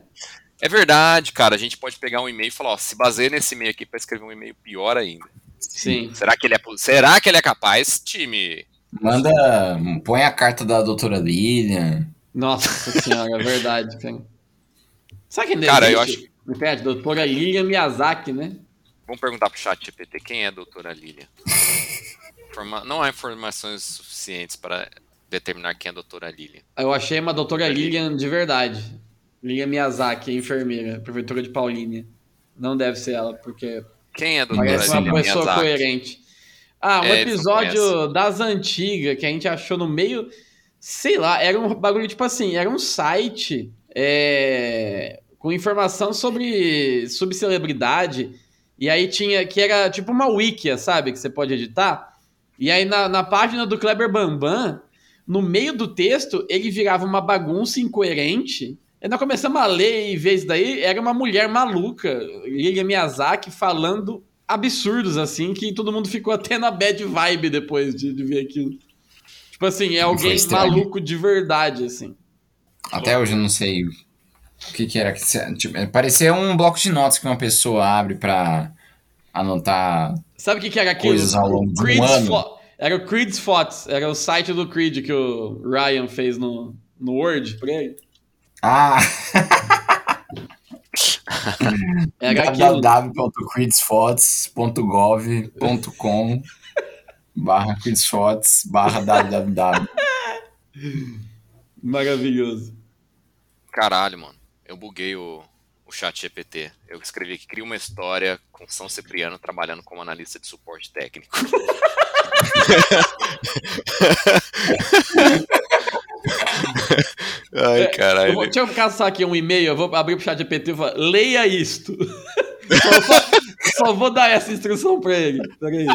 É verdade, cara. A gente pode pegar um e-mail e falar, ó, se baseia nesse e-mail aqui pra escrever um e-mail pior ainda. Sim. Será que ele é, será que ele é capaz, time? Manda. Põe a carta da doutora Lilian. Nossa senhora, é verdade, cara. Sabe quem Cara, eu existe? Repete, doutora Lilian Miyazaki, né? Vamos perguntar pro chat GPT quem é a doutora Lilian. *laughs* Informa- Não há informações suficientes para determinar quem é a doutora Lilian. Eu achei uma doutora Lilian de verdade. Lilian Miyazaki, enfermeira, prefeitura de Paulínia. Não deve ser ela, porque Quem é a doutora parece uma Lilian pessoa Miyazaki? coerente. Ah, um É, episódio das antigas que a gente achou no meio. Sei lá, era um bagulho tipo assim, era um site é, com informação sobre subcelebridade. E aí tinha. Que era tipo uma wikia, sabe? Que você pode editar. E aí na, na página do Kleber Bambam, no meio do texto, ele virava uma bagunça incoerente. E nós começamos a ler e ver isso daí, era uma mulher maluca, Lilian Miyazaki, falando absurdos, assim, que todo mundo ficou até na bad vibe depois de, de ver aquilo. Tipo assim, é alguém maluco de verdade, assim. Até hoje eu não sei o que, que era. Tipo, parecia um bloco de notas que uma pessoa abre pra anotar. Sabe o que, que era aquilo? Coisas ao longo de um Creed's ano. Fo- Era o Creed's Fotos, era o site do Creed que o Ryan fez no, no Word pra ele. Ah! *laughs* Aquilo. www.creedsfotos.gov.com barra creedsfotos barra www. Maravilhoso. Caralho, mano. Eu buguei o, o chat GPT. Eu escrevi aqui, cria uma história com São Cipriano trabalhando como analista de suporte técnico. *laughs* *laughs* Ai, É, Eu vou, caralho. deixa eu caçar aqui um e-mail, eu vou abrir pro chat GPT e falar, leia isto. *laughs* só, só- só vou dar essa instrução pra ele. Peraí.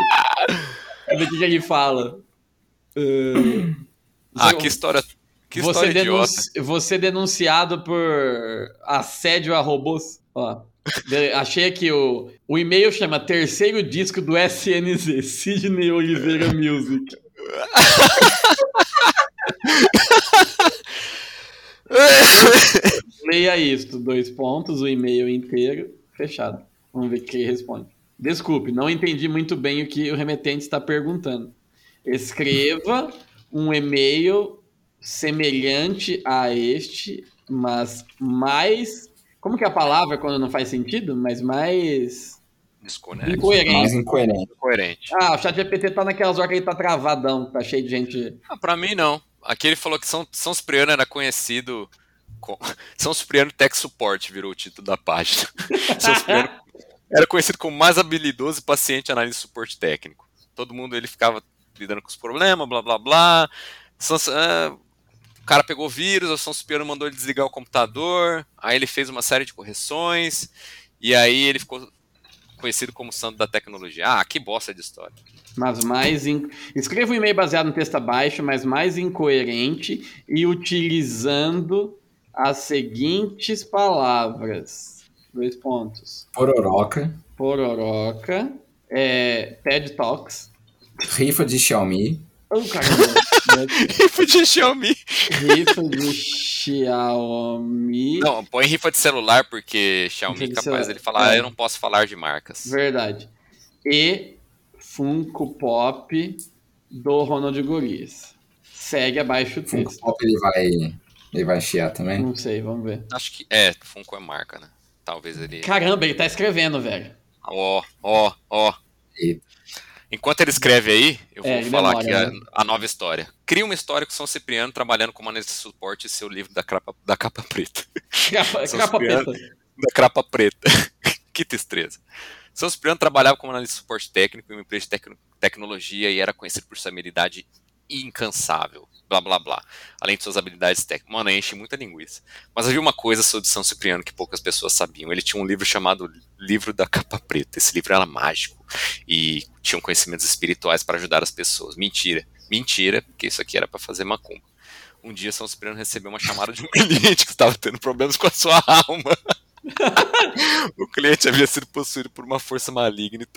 Ver o que, ele fala. Uh, Ah, que história. Que você, história idiota. você denunciado por assédio a robôs. Ó, achei aqui o, o e-mail chama Terceiro Disco do SNZ, Sidney Oliveira Music. *laughs* *laughs* Leia isto, dois pontos, o e-mail inteiro, fechado. Vamos ver o que ele responde. Desculpe, não entendi muito bem o que o remetente está perguntando. Escreva um e-mail semelhante a este, mas mais. Como que é a palavra quando não faz sentido? Mas mais. Desconexo. Incoerente. Mais incoerente. Incoerente. Ah, o chat GPT tá naquelas horas que ele tá travadão, tá cheio de gente. Ah, pra mim, não. Aqui ele falou que São, São Cipriano era conhecido. Com... *laughs* São Cipriano Tech Support virou o título da página. *laughs* São Cipriano era conhecido como mais habilidoso e paciente analista de suporte técnico. Todo mundo ele ficava lidando com os problemas, blá blá blá. São, ah, o cara pegou vírus, o São Cipriano mandou ele desligar o computador. Aí ele fez uma série de correções. E aí ele ficou conhecido como santo da tecnologia. Ah, que bosta de história. Mas mais. In... Escreva um e-mail baseado no texto abaixo, mas mais incoerente e utilizando as seguintes palavras. Dois pontos. Pororoca. Pororoca. É, TED Talks. Rifa de Xiaomi. Oh, caramba. Rifa de Xiaomi. Rifa de Xiaomi. Não, põe rifa de celular, porque Xiaomi Rifa é de capaz celular. dele falar, ah, É. eu não posso falar de marcas. Verdade. E Funko Pop do Ronald Golias. Segue abaixo o Funko texto. Pop ele vai. Ele vai chiar também. Não sei, vamos ver. Acho que. É, Funko é marca, né? Talvez ele. Caramba, ele tá escrevendo, velho. Ó, ó, ó. Enquanto ele escreve aí, eu É, vou falar demora, aqui a, né? a nova história. Cria uma história com São Cipriano trabalhando como analista de suporte e seu livro da capa, da capa preta. Capa, capa preta. Da capa preta. *laughs* que tristeza. São Cipriano trabalhava como analista de suporte técnico em uma empresa de tecno- tecnologia e era conhecido por sua habilidade incansável. Blá blá blá. Além de suas habilidades técnicas. Mano, enche muita linguiça. Mas havia uma coisa sobre São Cipriano que poucas pessoas sabiam. Ele tinha um livro chamado Livro da Capa Preta. Esse livro era mágico e tinha conhecimentos espirituais para ajudar as pessoas. Mentira. Mentira, porque isso aqui era para fazer macumba. Um dia São Cipriano recebeu uma chamada de um *laughs* cliente que estava tendo problemas com a sua alma. *laughs* o cliente havia sido possuído por uma força maligna.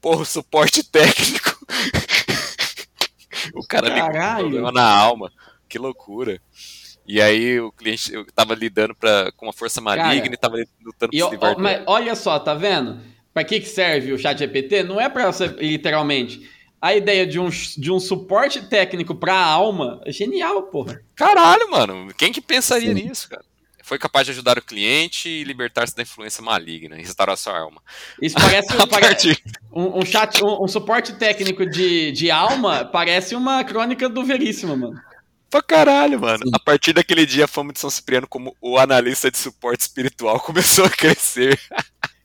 Porra, o suporte técnico. *laughs* o cara ligou Caralho. problema na alma. Que loucura. E aí o cliente eu tava lidando pra, com uma força maligna Cara, e tava lutando E, pra se ó, mas olha só, tá vendo? Pra que, que serve o chat GPT? Não é pra você, literalmente. A ideia de um, de um suporte técnico pra alma é genial, porra. Caralho, mano. Quem que pensaria Sim. nisso, cara? Foi capaz de ajudar o cliente e libertar-se da influência maligna e restaurar a sua alma. Isso parece, *laughs* partir um, um chat, um, um suporte técnico de, de alma, parece uma crônica do Veríssimo, mano. pra caralho, mano. Sim. A partir daquele dia, a fama de São Cipriano como o analista de suporte espiritual *laughs* começou a crescer.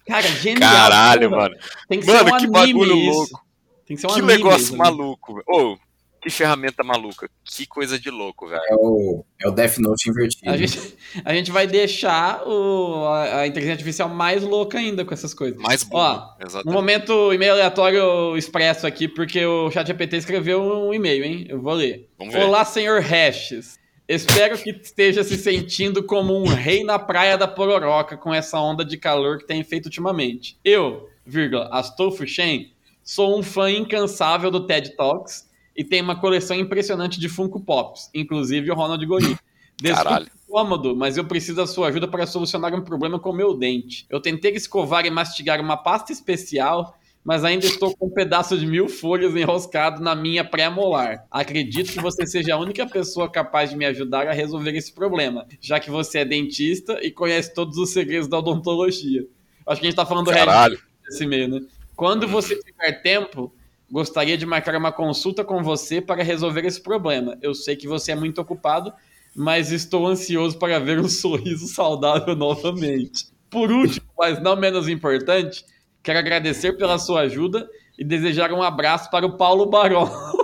Cara, genial. Caralho, porra. mano. Tem que Mano, ser um que anime bagulho isso. louco. Tem que ser um que anime negócio isso, né? maluco. velho. Ô, que ferramenta maluca. Que coisa de louco, velho. É o, é o Death Note invertido. A gente, a gente vai deixar o, a, a inteligência artificial mais louca ainda com essas coisas. Mais burro. Ó, No Exatamente. momento, e-mail aleatório expresso aqui, porque o ChatGPT escreveu um e-mail, hein? Eu vou ler. Vamos ver. Olá, senhor Hashes. Espero que esteja se sentindo como um rei na praia da Pororoca com essa onda de calor que tem feito ultimamente. Eu, vírgula, Astolfo Shen, sou um fã incansável do TED Talks e tenho uma coleção impressionante de Funko Pops, inclusive o Ronald. Desculpe Caralho. cômodo, mas eu preciso da sua ajuda para solucionar um problema com o meu dente. Eu tentei escovar e mastigar uma pasta especial, mas ainda estou com um pedaço de mil folhas enroscado na minha pré-molar. Acredito que você seja a única pessoa capaz de me ajudar a resolver esse problema, já que você é dentista e conhece todos os segredos da odontologia. Acho que a gente tá falando do Red Caralho. nesse meio, né? Quando você tiver tempo, gostaria de marcar uma consulta com você para resolver esse problema. Eu sei que você é muito ocupado, mas estou ansioso para ver um *laughs* sorriso saudável novamente. Por último, mas não menos importante, quero agradecer pela sua ajuda e desejar um abraço para o Paulo Barão. *laughs*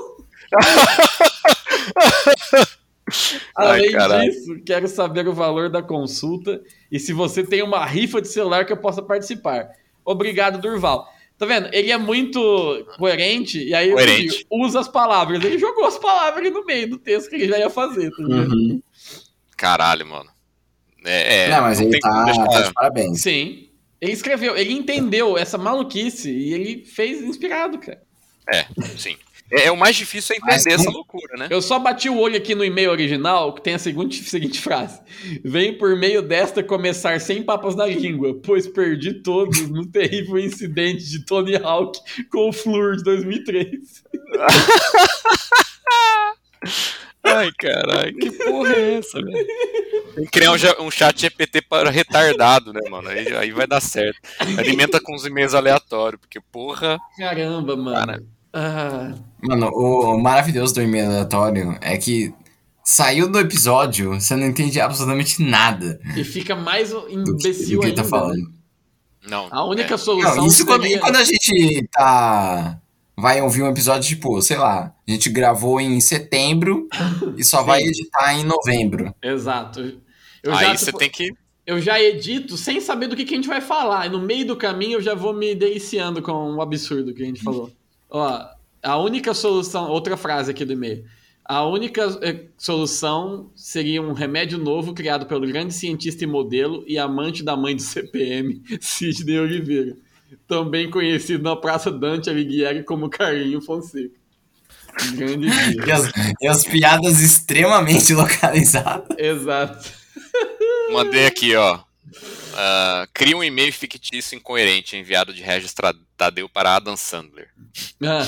Ai, Além caralho. disso, quero saber o valor da consulta e se você tem uma rifa de celular que eu possa participar. Obrigado, Durval. Tá vendo? Ele é muito coerente e aí Coerente. digo, usa as palavras. Ele jogou as palavras ali no meio do texto que ele já ia fazer. Tá vendo? Uhum. Caralho, mano. É, é, não, mas ele tem como tá, tá de parabéns. Sim. Ele escreveu, ele entendeu essa maluquice e ele fez inspirado, cara. É, sim. É, é o mais difícil é Mas entender não- essa loucura, né? Eu só bati o olho aqui no e-mail original, que tem a seguinte, *laughs* seguinte frase. Venho por meio desta começar sem papas na língua, pois perdi todos no terrível incidente de Tony Hawk com o Flur de 2003. *laughs* Ai, caralho, que porra é essa, velho? Tem que criar um, um chat GPT para retardado, né, mano? Aí, aí vai dar certo. Alimenta com os e-mails aleatórios, porque, porra. Caramba, mano. Cara. Mano, o maravilhoso do e-mail aleatório é que saiu do episódio, você não entende absolutamente nada e fica mais do que, imbecil do que ele ainda. tá falando. Não. A única é. solução Não, isso quando, seria... e quando a gente tá. Vai ouvir um episódio, tipo, sei lá, a gente gravou em setembro e só vai editar em novembro. Exato. Eu Aí já, você tipo, tem que. eu já edito sem saber do que, que a gente vai falar. E no meio do caminho eu já vou me deliciando com o absurdo que a gente falou. Ó, a única solução. Outra frase aqui do e-mail. A única eh, solução seria um remédio novo criado pelo grande cientista e modelo e amante da mãe do *laughs* CPM, Sidney Oliveira. Também conhecido na Praça Dante Alighieri como Carlinho Fonseca. Grande *laughs* E dia. as, e as piadas extremamente *laughs* localizadas. Exato. Mandei aqui, ó. Ah, cria um e-mail fictício incoerente enviado de Regis Tadeu para Adam Sandler. Ah,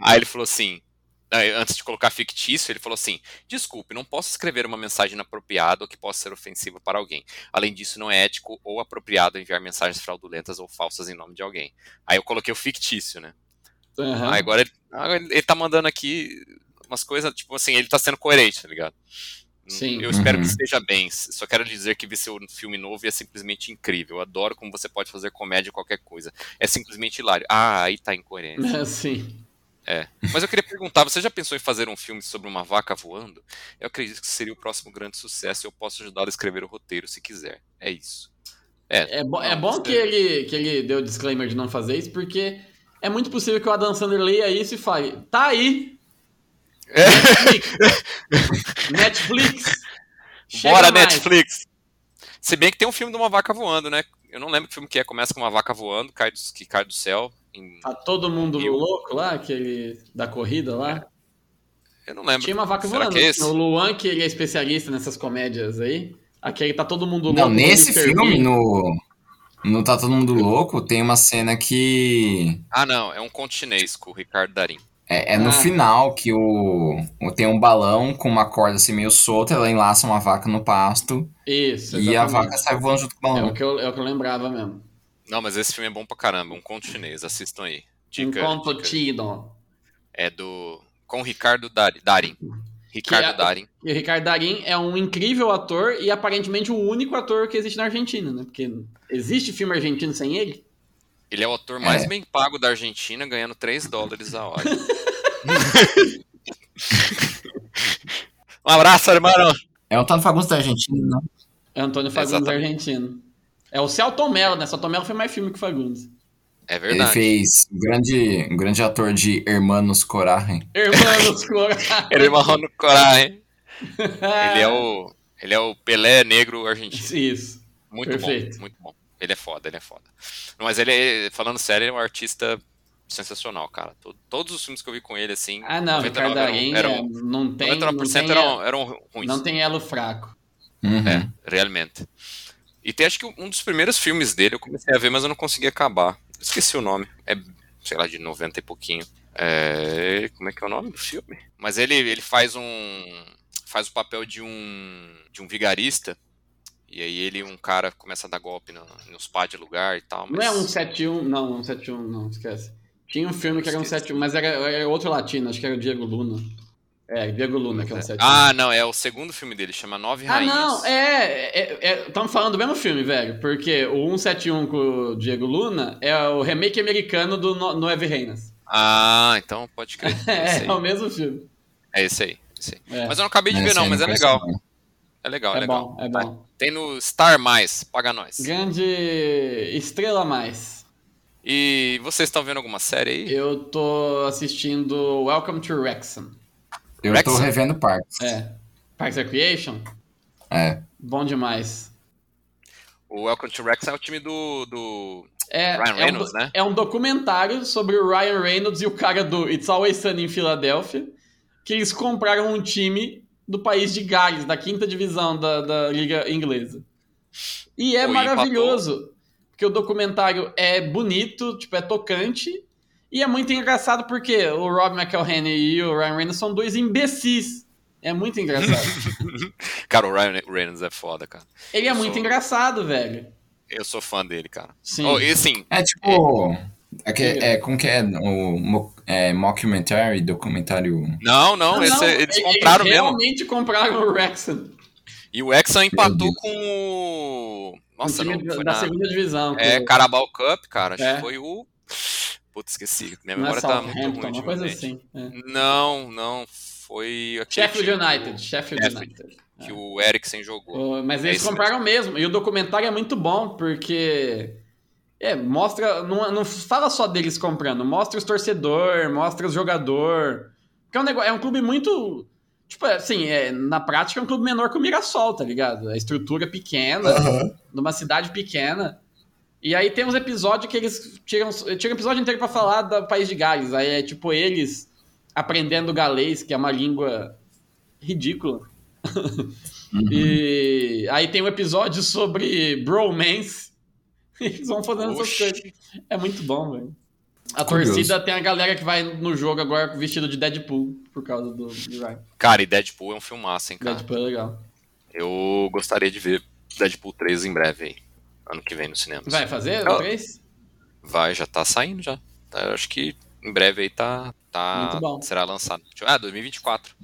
Aí ele falou assim, aí, antes de colocar fictício, ele falou assim: Desculpe, não posso escrever uma mensagem inapropriada ou que possa ser ofensiva para alguém. Além disso, não é ético ou apropriado enviar mensagens fraudulentas ou falsas em nome de alguém. Aí eu coloquei o fictício, né? Aham. Ah, agora ele, agora ele tá mandando aqui umas coisas, tipo assim, ele tá sendo coerente, tá ligado? Sim. Eu espero que Uhum. esteja bem. Só quero dizer que ver seu filme novo é simplesmente incrível. Eu adoro como você pode fazer comédia qualquer coisa. É simplesmente hilário. Ah, aí tá incoerente. *laughs* Sim. Mas eu queria perguntar, você já pensou em fazer um filme sobre uma vaca voando? Eu acredito que seria o próximo grande sucesso e eu posso ajudá-lo a escrever o roteiro se quiser. É isso. É, bo é bom que ele, que ele deu o disclaimer de não fazer isso, porque é muito possível que o Adam Sandler leia isso e fale: tá aí, É. Netflix. Netflix. Chega Bora, mais. Netflix! Se bem que tem um filme de uma vaca voando, né? Eu não lembro que filme que é. Começa com uma vaca voando, cai do, que cai do céu. em- Tá todo mundo Eu- louco lá, aquele da corrida lá. Eu não lembro. Tinha uma vaca Será voando. que é esse? O Luan, que ele é especialista nessas comédias aí. Aquele tá todo mundo louco. Não, nesse filme, no, no Tá Todo Mundo Louco, tem uma cena que Ah, não. É um conto chinês com o Ricardo Darim. É, é no Ah. final que o, o- tem um balão com uma corda assim meio solta, ela enlaça uma vaca no pasto Isso, e a exatamente. vaca sai voando junto com o É balão. o, que eu, é o que eu lembrava mesmo. Não, mas esse filme é bom pra caramba. Um conto chinês. Assistam aí. Dica, um conto dica. Tidon. É do. Com o Ricardo Dar- Darim. Ricardo Que é- Darim. E o Ricardo Darim é um incrível ator e aparentemente o único ator que existe na Argentina, né? Porque existe filme argentino sem ele? Ele é o ator mais É. bem pago da Argentina, ganhando 3 dólares a hora. *laughs* um abraço, irmão. É o no Fagundes da Argentina, não? É Antônio Fagundes Exatamente. argentino. É o Celton Mello, né? Celton Mello foi mais filme que o Fagundes. É Ele verdade. fez um grande, um grande ator de Hermanos Coraje. Hermanos Ele no coragem. Ele é o. Ele é o Pelé negro argentino. Isso. Muito Perfeito. bom, muito bom. Ele é foda, ele é foda. Mas ele, é- falando sério, ele é um artista sensacional, cara. To- Todos os filmes que eu vi com ele, assim. Ah, não, 99 Ricardo eram, é, não tem, não 99% tem, eram, eram ruins. não tem elo fraco. Uhum. É, realmente. E tem acho que um dos primeiros filmes dele eu comecei a ver, mas eu não consegui acabar. Esqueci o nome. É, sei lá, de 90 e pouquinho. É, como é que é o nome do filme? Mas ele, ele faz um. faz o papel de um. de um vigarista. E aí ele, um cara, começa a dar golpe no, nos pá de lugar e tal. Não Mas... é um 71, não, um 71, não, esquece. Tinha um filme que era um Esqueci. 71, mas era, era outro latino, acho que era o Diego Luna. É, Diego Luna, que é um 71. Ah, não, é o segundo filme dele, chama Nove Ah, Rainhas. não, é. Estamos falando do mesmo filme, velho. Porque o 171 com o Diego Luna é o remake americano do No- Nove Reinas. Ah, então pode crer. *laughs* É É, é o mesmo filme. É esse aí. esse aí. É. Mas eu não acabei de ver, não, mas é legal. não. É legal, é, É legal. bom, é bom. Tem no Star Mais, paga nós. Grande estrela mais. E vocês estão vendo alguma série aí? Eu tô assistindo Welcome to Wrexham. Eu tô Wrexham? revendo Parks. É. Parks and Recreation? É. Bom demais. O Welcome to Rex é o time do, do É, Ryan é um Reynolds, né? É um documentário sobre o Ryan Reynolds e o cara do It's Always Sunny em Filadélfia, que eles compraram um time do país de Gales, da quinta divisão da, da liga inglesa. E é e maravilhoso, porque o documentário é bonito, tipo, é tocante, e é muito engraçado porque o Rob McElhenney e o Ryan Reynolds são dois imbecis. É muito engraçado. *laughs* Cara, o Ryan Reynolds é foda, cara. Ele é Eu muito sou- engraçado, velho. Eu sou fã dele, cara. Sim. Oh, e assim, É tipo. É, que, é como que é? O é, mockumentary, documentário. não, não, esse- Não, eles eles compraram mesmo. realmente compraram o Wrexham. E o Exxon empatou com o. Nossa, o não, foi da na... segunda divisão. É, com- Carabao Cup, cara. Acho É. que foi o. Putz, esqueci. Minha não é memória tá muito ruim uma coisa assim. é. Não, não. Foi. aquele Sheffield United, Sheffield. United. Que o Eriksen jogou. O- Mas É eles isso compraram mesmo. E o documentário é muito bom, porque. É, mostra. Não, não fala só deles comprando, mostra os torcedores, mostra os jogadores. Porque é um, negócio, é um clube muito. Tipo, assim, é, na prática é um clube menor que o Mirassol, tá ligado? A estrutura é pequena, numa cidade pequena. E aí tem uns episódios que eles tiram. Tiram um episódio inteiro pra falar do país de Gales. Aí é tipo eles aprendendo galês, que é uma língua ridícula. *laughs* E aí tem um episódio sobre bromance. *laughs* Eles vão fazendo essas Oxi. coisas. É muito bom, velho. A Curioso. torcida tem a galera que vai no jogo agora vestido de Deadpool por causa do, Ryan. Cara, e Deadpool é um filmaço, hein, cara. Deadpool é legal. Eu gostaria de ver Deadpool 3 em breve aí. Ano que vem no cinema. Vai fazer o 3? Vai, já tá saindo já. Tá, eu acho que em breve aí tá, Muito tá bom. será lançado. Ah, 2024.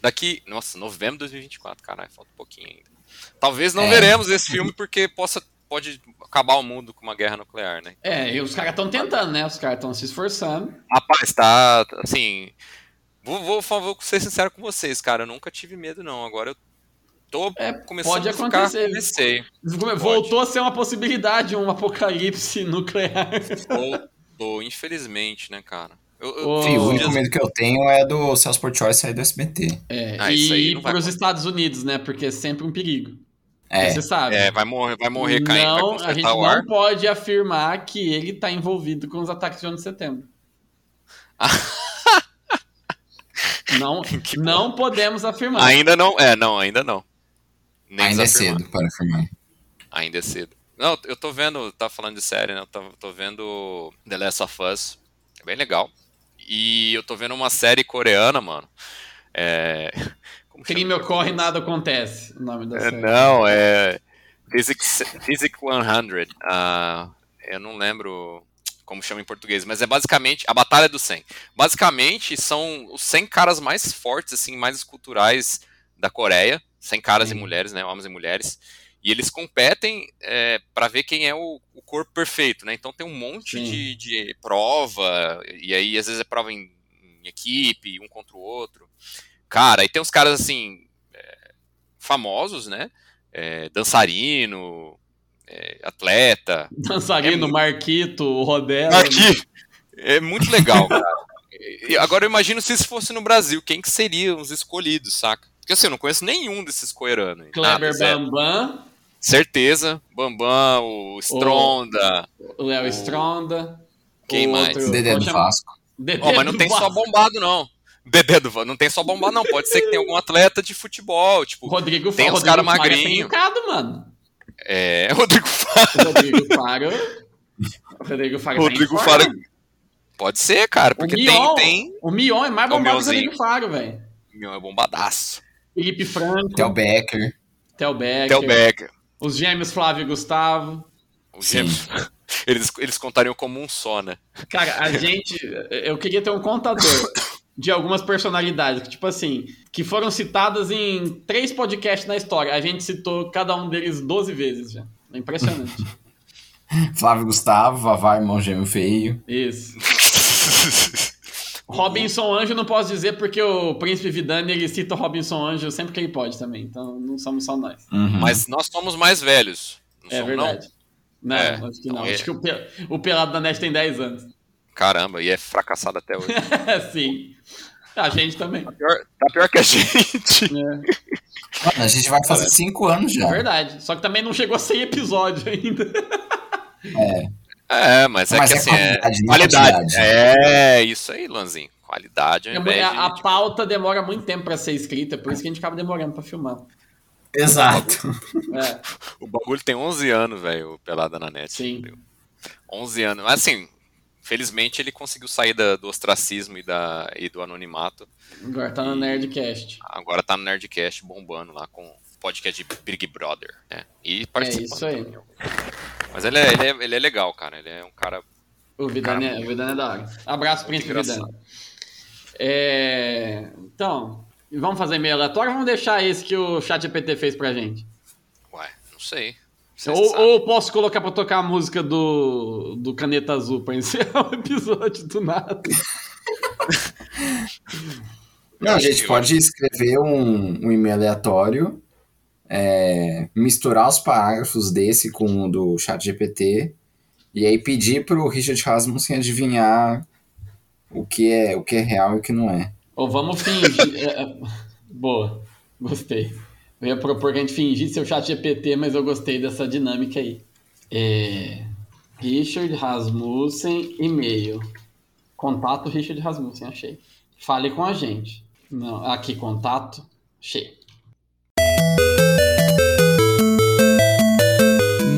Daqui, nossa, novembro de 2024, caralho, falta um pouquinho ainda. Talvez não É. veremos esse filme porque possa pode acabar o mundo com uma guerra nuclear, né? É, e os caras estão tentando, né? Os caras estão se esforçando. Rapaz, tá assim, vou, vou, vou ser sincero com vocês, cara, eu nunca tive medo não. Agora eu tô É, começando pode a ficar acontecer. com receio. Voltou a ser uma possibilidade, um apocalipse *laughs* nuclear. Tô, infelizmente, né, cara? Eu, eu- Fih, o único medo que eu tenho é do Celso Portioli sair do SBT. É, Ah, isso aí e vai para os. Estados Unidos, né? Porque é sempre um perigo. É, Você sabe. É, vai morrer, vai morrer caindo, vai não, a gente consertar o ar. não pode afirmar que ele está envolvido com os ataques de 11 de setembro. *laughs* não, Que bom. não podemos afirmar. Ainda não, é, não, ainda não. Nem ainda é cedo para afirmar. Ainda é cedo. Não, eu tô vendo, tá falando de série, né? Eu tô, tô vendo The Last of Us. É bem legal. E eu tô vendo uma série coreana, mano. É. Crime ocorre, nada acontece. O nome da É, série. não, é. Physics, Physics 100. Ah, eu não lembro como chama em português, mas é basicamente a Batalha do 100. Basicamente são os 100 caras mais fortes, assim, mais esculturais da Coreia. 100 caras Sim. e mulheres, né? Homens e mulheres. E eles competem é, para ver quem é o, o corpo perfeito, né? Então tem um monte de, de prova, e aí às vezes é prova em, em equipe, um contra o outro. Cara, aí tem uns caras assim, é, famosos, né? É, dançarino, é, atleta. *laughs* Dançarino, É muito- Marquito, o Rodelo. Aqui! É muito legal, cara. E agora eu imagino se isso fosse no Brasil, quem que seriam os escolhidos, saca? Porque assim, eu não conheço nenhum desses coeranos. Kleber Nada. Bambam, Certeza. Bambam, o Stronda. o Léo Stronda. Quem o mais? outro- Dedé do chama? Vasco. Dedé Ó, mas não tem só bombado, não. Dedé do Va- não tem só bombado, não. Pode ser que tenha algum atleta de futebol, O tipo, Rodrigo Tem uns Rodrigo cara Faro é é. *laughs* Rodrigo Faro. O Rodrigo Faro. O Rodrigo Faro tá Rodrigo Faro. forma. Pode ser, cara, porque o Mion, tem. tem... O Mion é mais É o bombado que o. Rodrigo Faro, velho. Meu, é bombadaço. Felipe Franco, Theo Becker. Theo Becker, Theo Becker. os gêmeos Flávio e Gustavo. Os gêmeos. *laughs* Eles, eles contariam como um só, né? Cara, a *laughs* gente. Eu queria ter um contador de algumas personalidades, que, tipo assim, que foram citadas em três podcasts na história. A gente citou cada um deles 12 vezes já. É impressionante. *laughs* Flávio Gustavo, Vavá, irmão gêmeo feio. Isso. Robinson Anjo não posso dizer porque o Príncipe Vidani ele cita o Robinson Anjo sempre que ele pode também. Então não somos só nós. Uhum. Mas nós somos mais velhos. Não É somos, verdade. Não, É, acho que então não. é. Acho que o Pelado da Net tem 10 anos. Caramba, e é fracassado até hoje. *laughs* Sim. A gente também. Pior- tá pior que a gente. É. Mano, a gente vai fazer cinco anos já. É verdade. Só que também não chegou a 100 episódios ainda. É, mas é Mas que é assim, é qualidade, não qualidade. É, isso aí, Lanzinho. Qualidade ao invés a, de... a pauta demora muito tempo pra ser escrita, por isso que a gente acaba demorando pra filmar. Exato. É, O bagulho tem 11 anos, velho, o Pelada na Net. sim. 11 anos. Mas assim, felizmente ele conseguiu sair da- do ostracismo e, da, e do anonimato. Agora tá no Nerdcast. Agora tá no Nerdcast bombando lá com o podcast de Big Brother. né? E É participando. isso aí. Mas ele é, ele, é, ele é legal, cara. Ele é um cara. O Vidane, é, Cara, o Vidane é da hora. Abraço, Príncipe engraçado. Vidane. É, então, vamos fazer meio aleatório ou vamos deixar esse que o chat GPT fez pra gente? Ué, não sei. Ou, ou posso colocar pra tocar a música do, do Caneta Azul pra encerrar *laughs* o episódio do nada? *laughs* Não, a gente pode escrever um, um e-mail aleatório, é, misturar os parágrafos desse com o do chat GPT e aí pedir pro Richard Rasmussen adivinhar o que é, o que é real e o que não é. Ou vamos fingir. *laughs* é, é, boa, gostei. Eu ia propor que a gente fingisse ser o chat GPT, mas eu gostei dessa dinâmica aí. É, Richard Rasmussen, e-mail. Contato Richard Rasmussen, achei. Fale com a gente. Não, aqui, contato. Achei.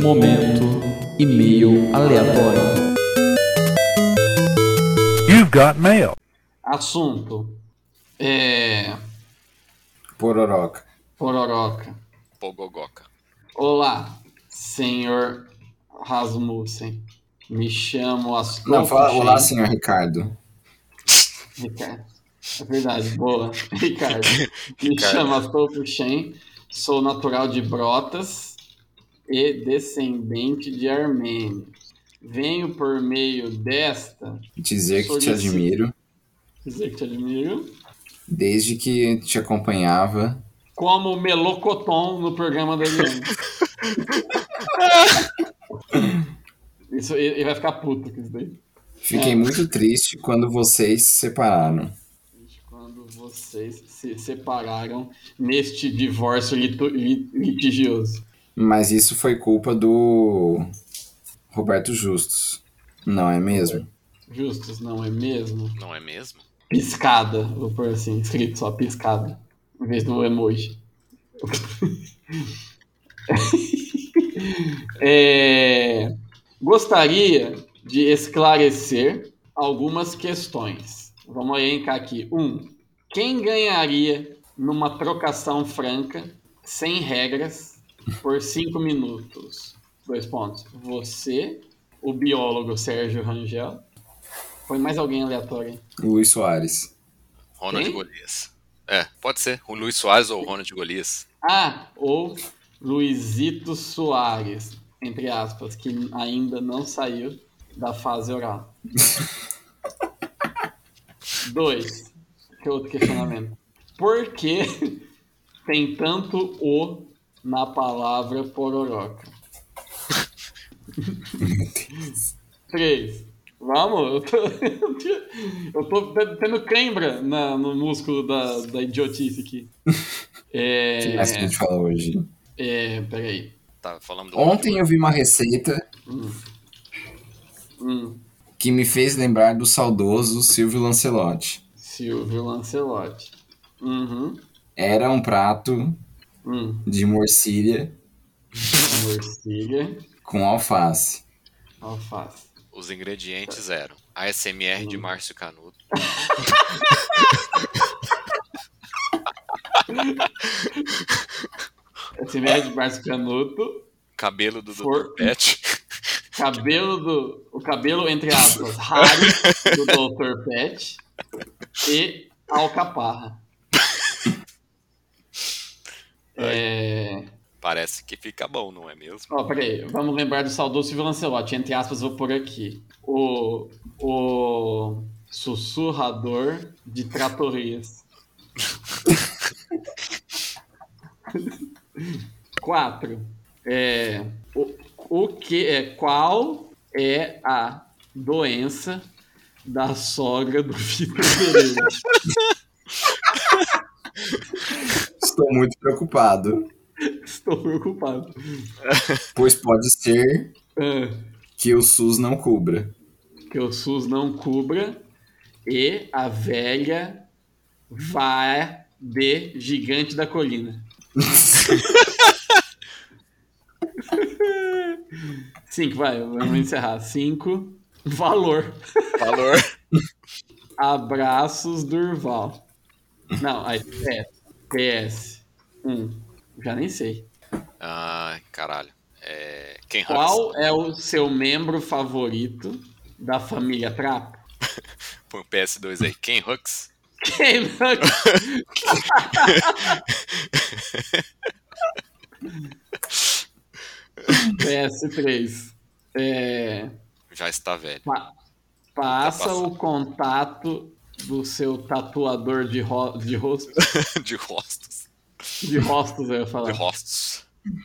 Momento e-mail aleatório. You've got mail. Assunto. É, Pororoca. Pororoca. Pogogoca. Olá, senhor Rasmussen. Me chamo Astolfo Não, fala, olá, senhor Ricardo. Ricardo. É verdade, boa. *laughs* Ricardo. Me Ricardo. chamo Astolfo Shen, sou natural de Brotas e descendente de armênios. Venho por meio desta Dizer que te admiro dizer que te admiro. desde que te acompanhava. Como melocotom no programa da Eliane. *laughs* Isso, ele vai ficar puto com isso daí. Fiquei É. muito triste quando vocês se separaram. Quando vocês se separaram neste divórcio litu- li- litigioso. Mas isso foi culpa do Roberto Justus. Não é mesmo? Justus, não é mesmo? Não é mesmo? Piscada, vou pôr assim, escrito só piscada, em vez do emoji. *laughs* É, gostaria de esclarecer algumas questões. Vamos elencar aqui. Um, quem ganharia numa trocação franca, sem regras, por cinco minutos? Dois pontos. Você, o biólogo Sérgio Rangel. Foi mais alguém aleatório. hein? Luiz Soares. Ronald? Golias. É, pode ser. O Luiz Soares ou o Ronald Golias. Ah, ou Luizito Soares, entre aspas, que ainda não saiu da fase oral. *laughs* Dois. Que outro questionamento. Por que tem tanto o na palavra pororoca? *laughs* Três. Vamos, *laughs* eu tô, eu tô tendo cãibra na- no músculo da, da idiotice aqui. *laughs* É, O que mais que a gente falou hoje? é, peraí. Tá, falando do Ontem eu vi uma receita Hum, que me fez lembrar do saudoso Silvio Lancelotti. Silvio Lancelotti. Uhum. Era um prato Hum. de morcilha *laughs* Morcilha, com alface. alface. Os ingredientes eram ASMR Hum. de Márcio Canuto, médio de Márcio Canuto, cabelo do For- Dr. Pet, cabelo do. O cabelo, entre aspas, raro do Dr. Pet e alcaparra. É. parece que fica bom, não é mesmo? Ó, peraí, vamos lembrar do saudoso Silvio Lancelotti. Entre aspas, vou pôr aqui. O. O. Sussurrador de tratorias. *laughs* Quatro. É, o, o que é qual é a doença da sogra do Vitor Pereira? *laughs* Estou muito preocupado, *laughs* Estou preocupado. pois pode ser Ah, que o SUS não cubra. que o SUS não cubra e a velha vai de gigante da colina. *laughs* Cinco, vai, vamos encerrar. Cinco, valor. Valor. *laughs* Abraços, Durval. Não, aí, PS. PS. Um, já nem sei. Ai, caralho. É... Ken Hux. Qual é o seu membro favorito da família Trapo? *laughs* Põe o PS2 aí. Ken Hux. Quem não... PS3. É, Já está velho. pa- passa Tá o contato do seu tatuador de, ro de rosto. *laughs* de rostos. De rostos, eu ia De falar. rostos.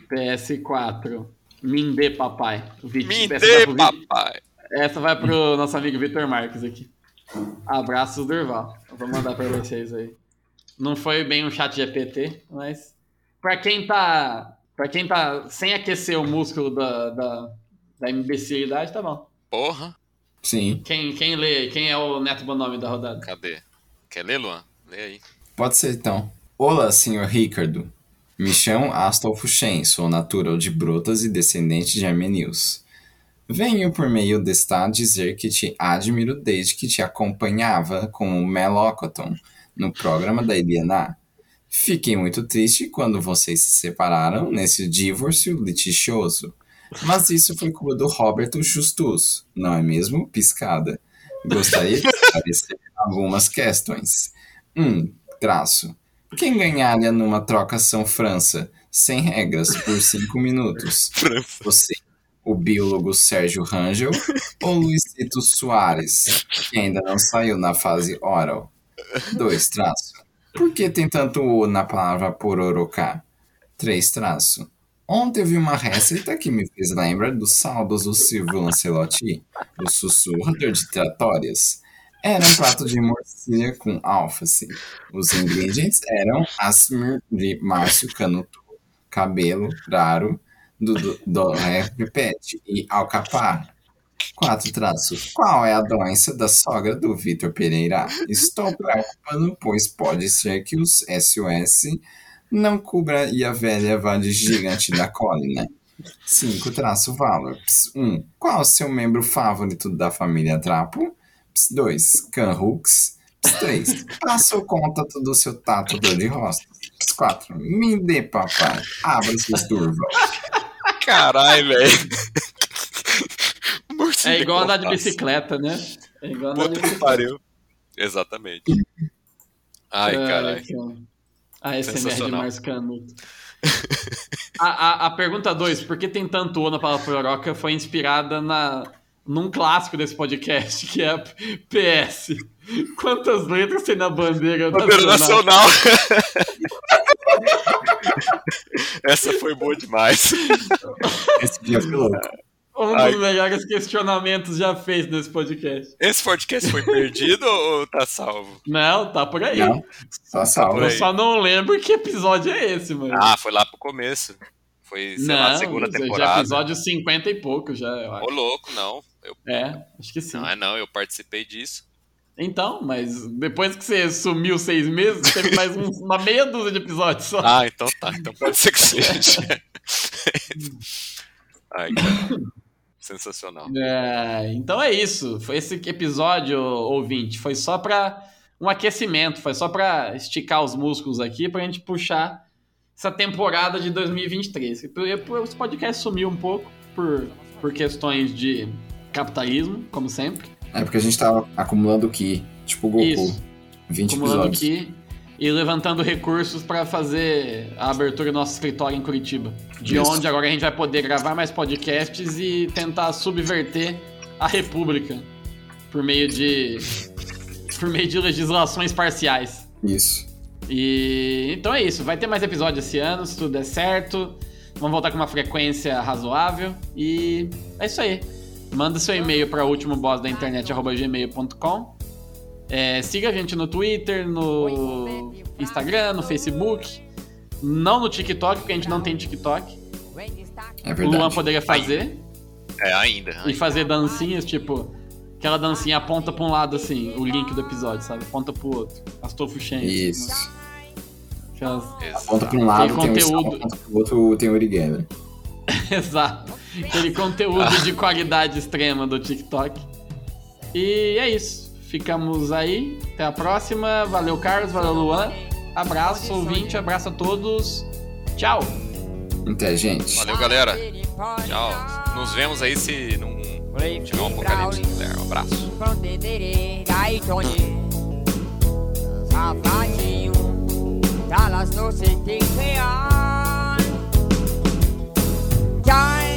PS4. Mindê, papai. Vit- Me essa vai dê, pro Vi- papai. Essa vai pro nosso amigo Vitor Marques aqui. Abraços, Durval. Eu vou mandar pra vocês aí. Não foi bem um chat GPT, mas pra quem tá. Pra quem tá sem aquecer o músculo da, da, da imbecilidade, tá bom. Porra. Sim, Quem, quem lê, quem é o Neto Bonome da rodada? Cadê? Quer ler, Luan? Lê aí. pode ser então. Olá, senhor Ricardo. Me chamo Astolfo Shen, sou natural de Brotas e descendente de armenios. Venho por meio desta dizer que te admiro desde que te acompanhava com o Melocoton no programa da Eliana. Fiquei muito triste quando vocês se separaram nesse divórcio litigioso. Mas isso foi culpa do Roberto Justus, não é mesmo? Piscada. Gostaria de esclarecer *laughs* algumas questões. 1. Um, traço. Quem ganharia numa trocação França, sem regras, por 5 minutos? *laughs* França. Você, o biólogo Sérgio Rangel ou Luizito Soares, que ainda não saiu na fase oral? 2. Traço. Por que tem tanto O na palavra pororocá? 3. Traço. Ontem eu vi uma receita que me fez lembrar dos saldos do Silvio Lancelotti, o sussurrador de tratórias. Era um prato de morcilha com alface. Os ingredientes eram asmir de Márcio Canuto, cabelo raro do, do, do é, Pipete e alcapar. Quatro traços. Qual é a doença da sogra do Vitor Pereira? Estou preocupando, pois pode ser que os SOS não cubra e a velha vá de gigante da colina. 5. Traço valor. 1. Um, qual o seu membro favorito da família Trapo? 2. Canhooks. 3. Passo o contato do seu tatuador de rostos. 4. Me dê papai. Abra suas turvas. Caralho, velho. É igual andar de bicicleta, né? É igual andar de Puta que bicicleta. pariu. Exatamente. Ai, caralho. Ah, esse é de. Márcio Canuto. a, a, a pergunta 2, por que tem tanto O na palavra pororoca, foi inspirada na, num clássico desse podcast, que é a PS. Quantas letras tem na bandeira Bandeira nacional? nacional. *laughs* Essa foi boa demais. Esse dia foi louco. Um Ai. dos melhores questionamentos já feitos nesse podcast. Esse podcast foi perdido *laughs* ou tá salvo? Não, tá por aí. Não, só salva. por Eu só não lembro que episódio é esse, mano. Ah, foi lá pro começo. Foi, sei lá, não, segunda já temporada. episódio 50 e pouco já, eu acho. Ô, louco, não. Eu, É, acho que sim. não é não, eu participei disso. Então, mas depois que você sumiu seis meses, teve mais um- uma meia dúzia de episódios só. Ah, então tá. Então pode ser que seja. *laughs* Ai, cara. Sensacional. É, então é isso. Foi esse episódio, ouvinte. Foi só pra um aquecimento, foi só pra esticar os músculos aqui, pra gente puxar essa temporada de 2023. Esse podcast sumiu um pouco por, por questões de capitalismo, como sempre. É porque a gente tava acumulando Ki, tipo Goku. Isso. 20 acumulando episódios. aqui e levantando recursos para fazer a abertura do nosso escritório em Curitiba. De Isso. onde agora a gente vai poder gravar mais podcasts e tentar subverter a República por meio de por meio de legislações parciais. Isso. E então é isso, vai ter mais episódios esse ano, se tudo der certo. Vamos voltar com uma frequência razoável e é isso aí. Manda seu e-mail para ultimoboss da internet gmail.com. É, siga a gente no Twitter, no Instagram, no Facebook. Não no TikTok, porque a gente não tem TikTok. É O. Luan poderia fazer É, ainda. e fazer dancinhas, tipo, aquela dancinha aponta pra um lado assim, o link do episódio, sabe? Aponta pro outro. Astolfo Shen. Isso. Aquelas... Aponta pra um lado, Tem tem, um conteúdo. salto, aponta pro outro, tem o origami. *laughs* Exato. Aquele conteúdo de qualidade extrema do TikTok. E é isso. Ficamos aí. Até a próxima. Valeu, Carlos. Valeu, Luan. Abraço, ouvinte. Abraço a todos. Tchau. Até, gente. Valeu, galera. Tchau. Nos vemos aí se não tiver um apocalipse nuclear. Um abraço. Dallas no tem real. Jai,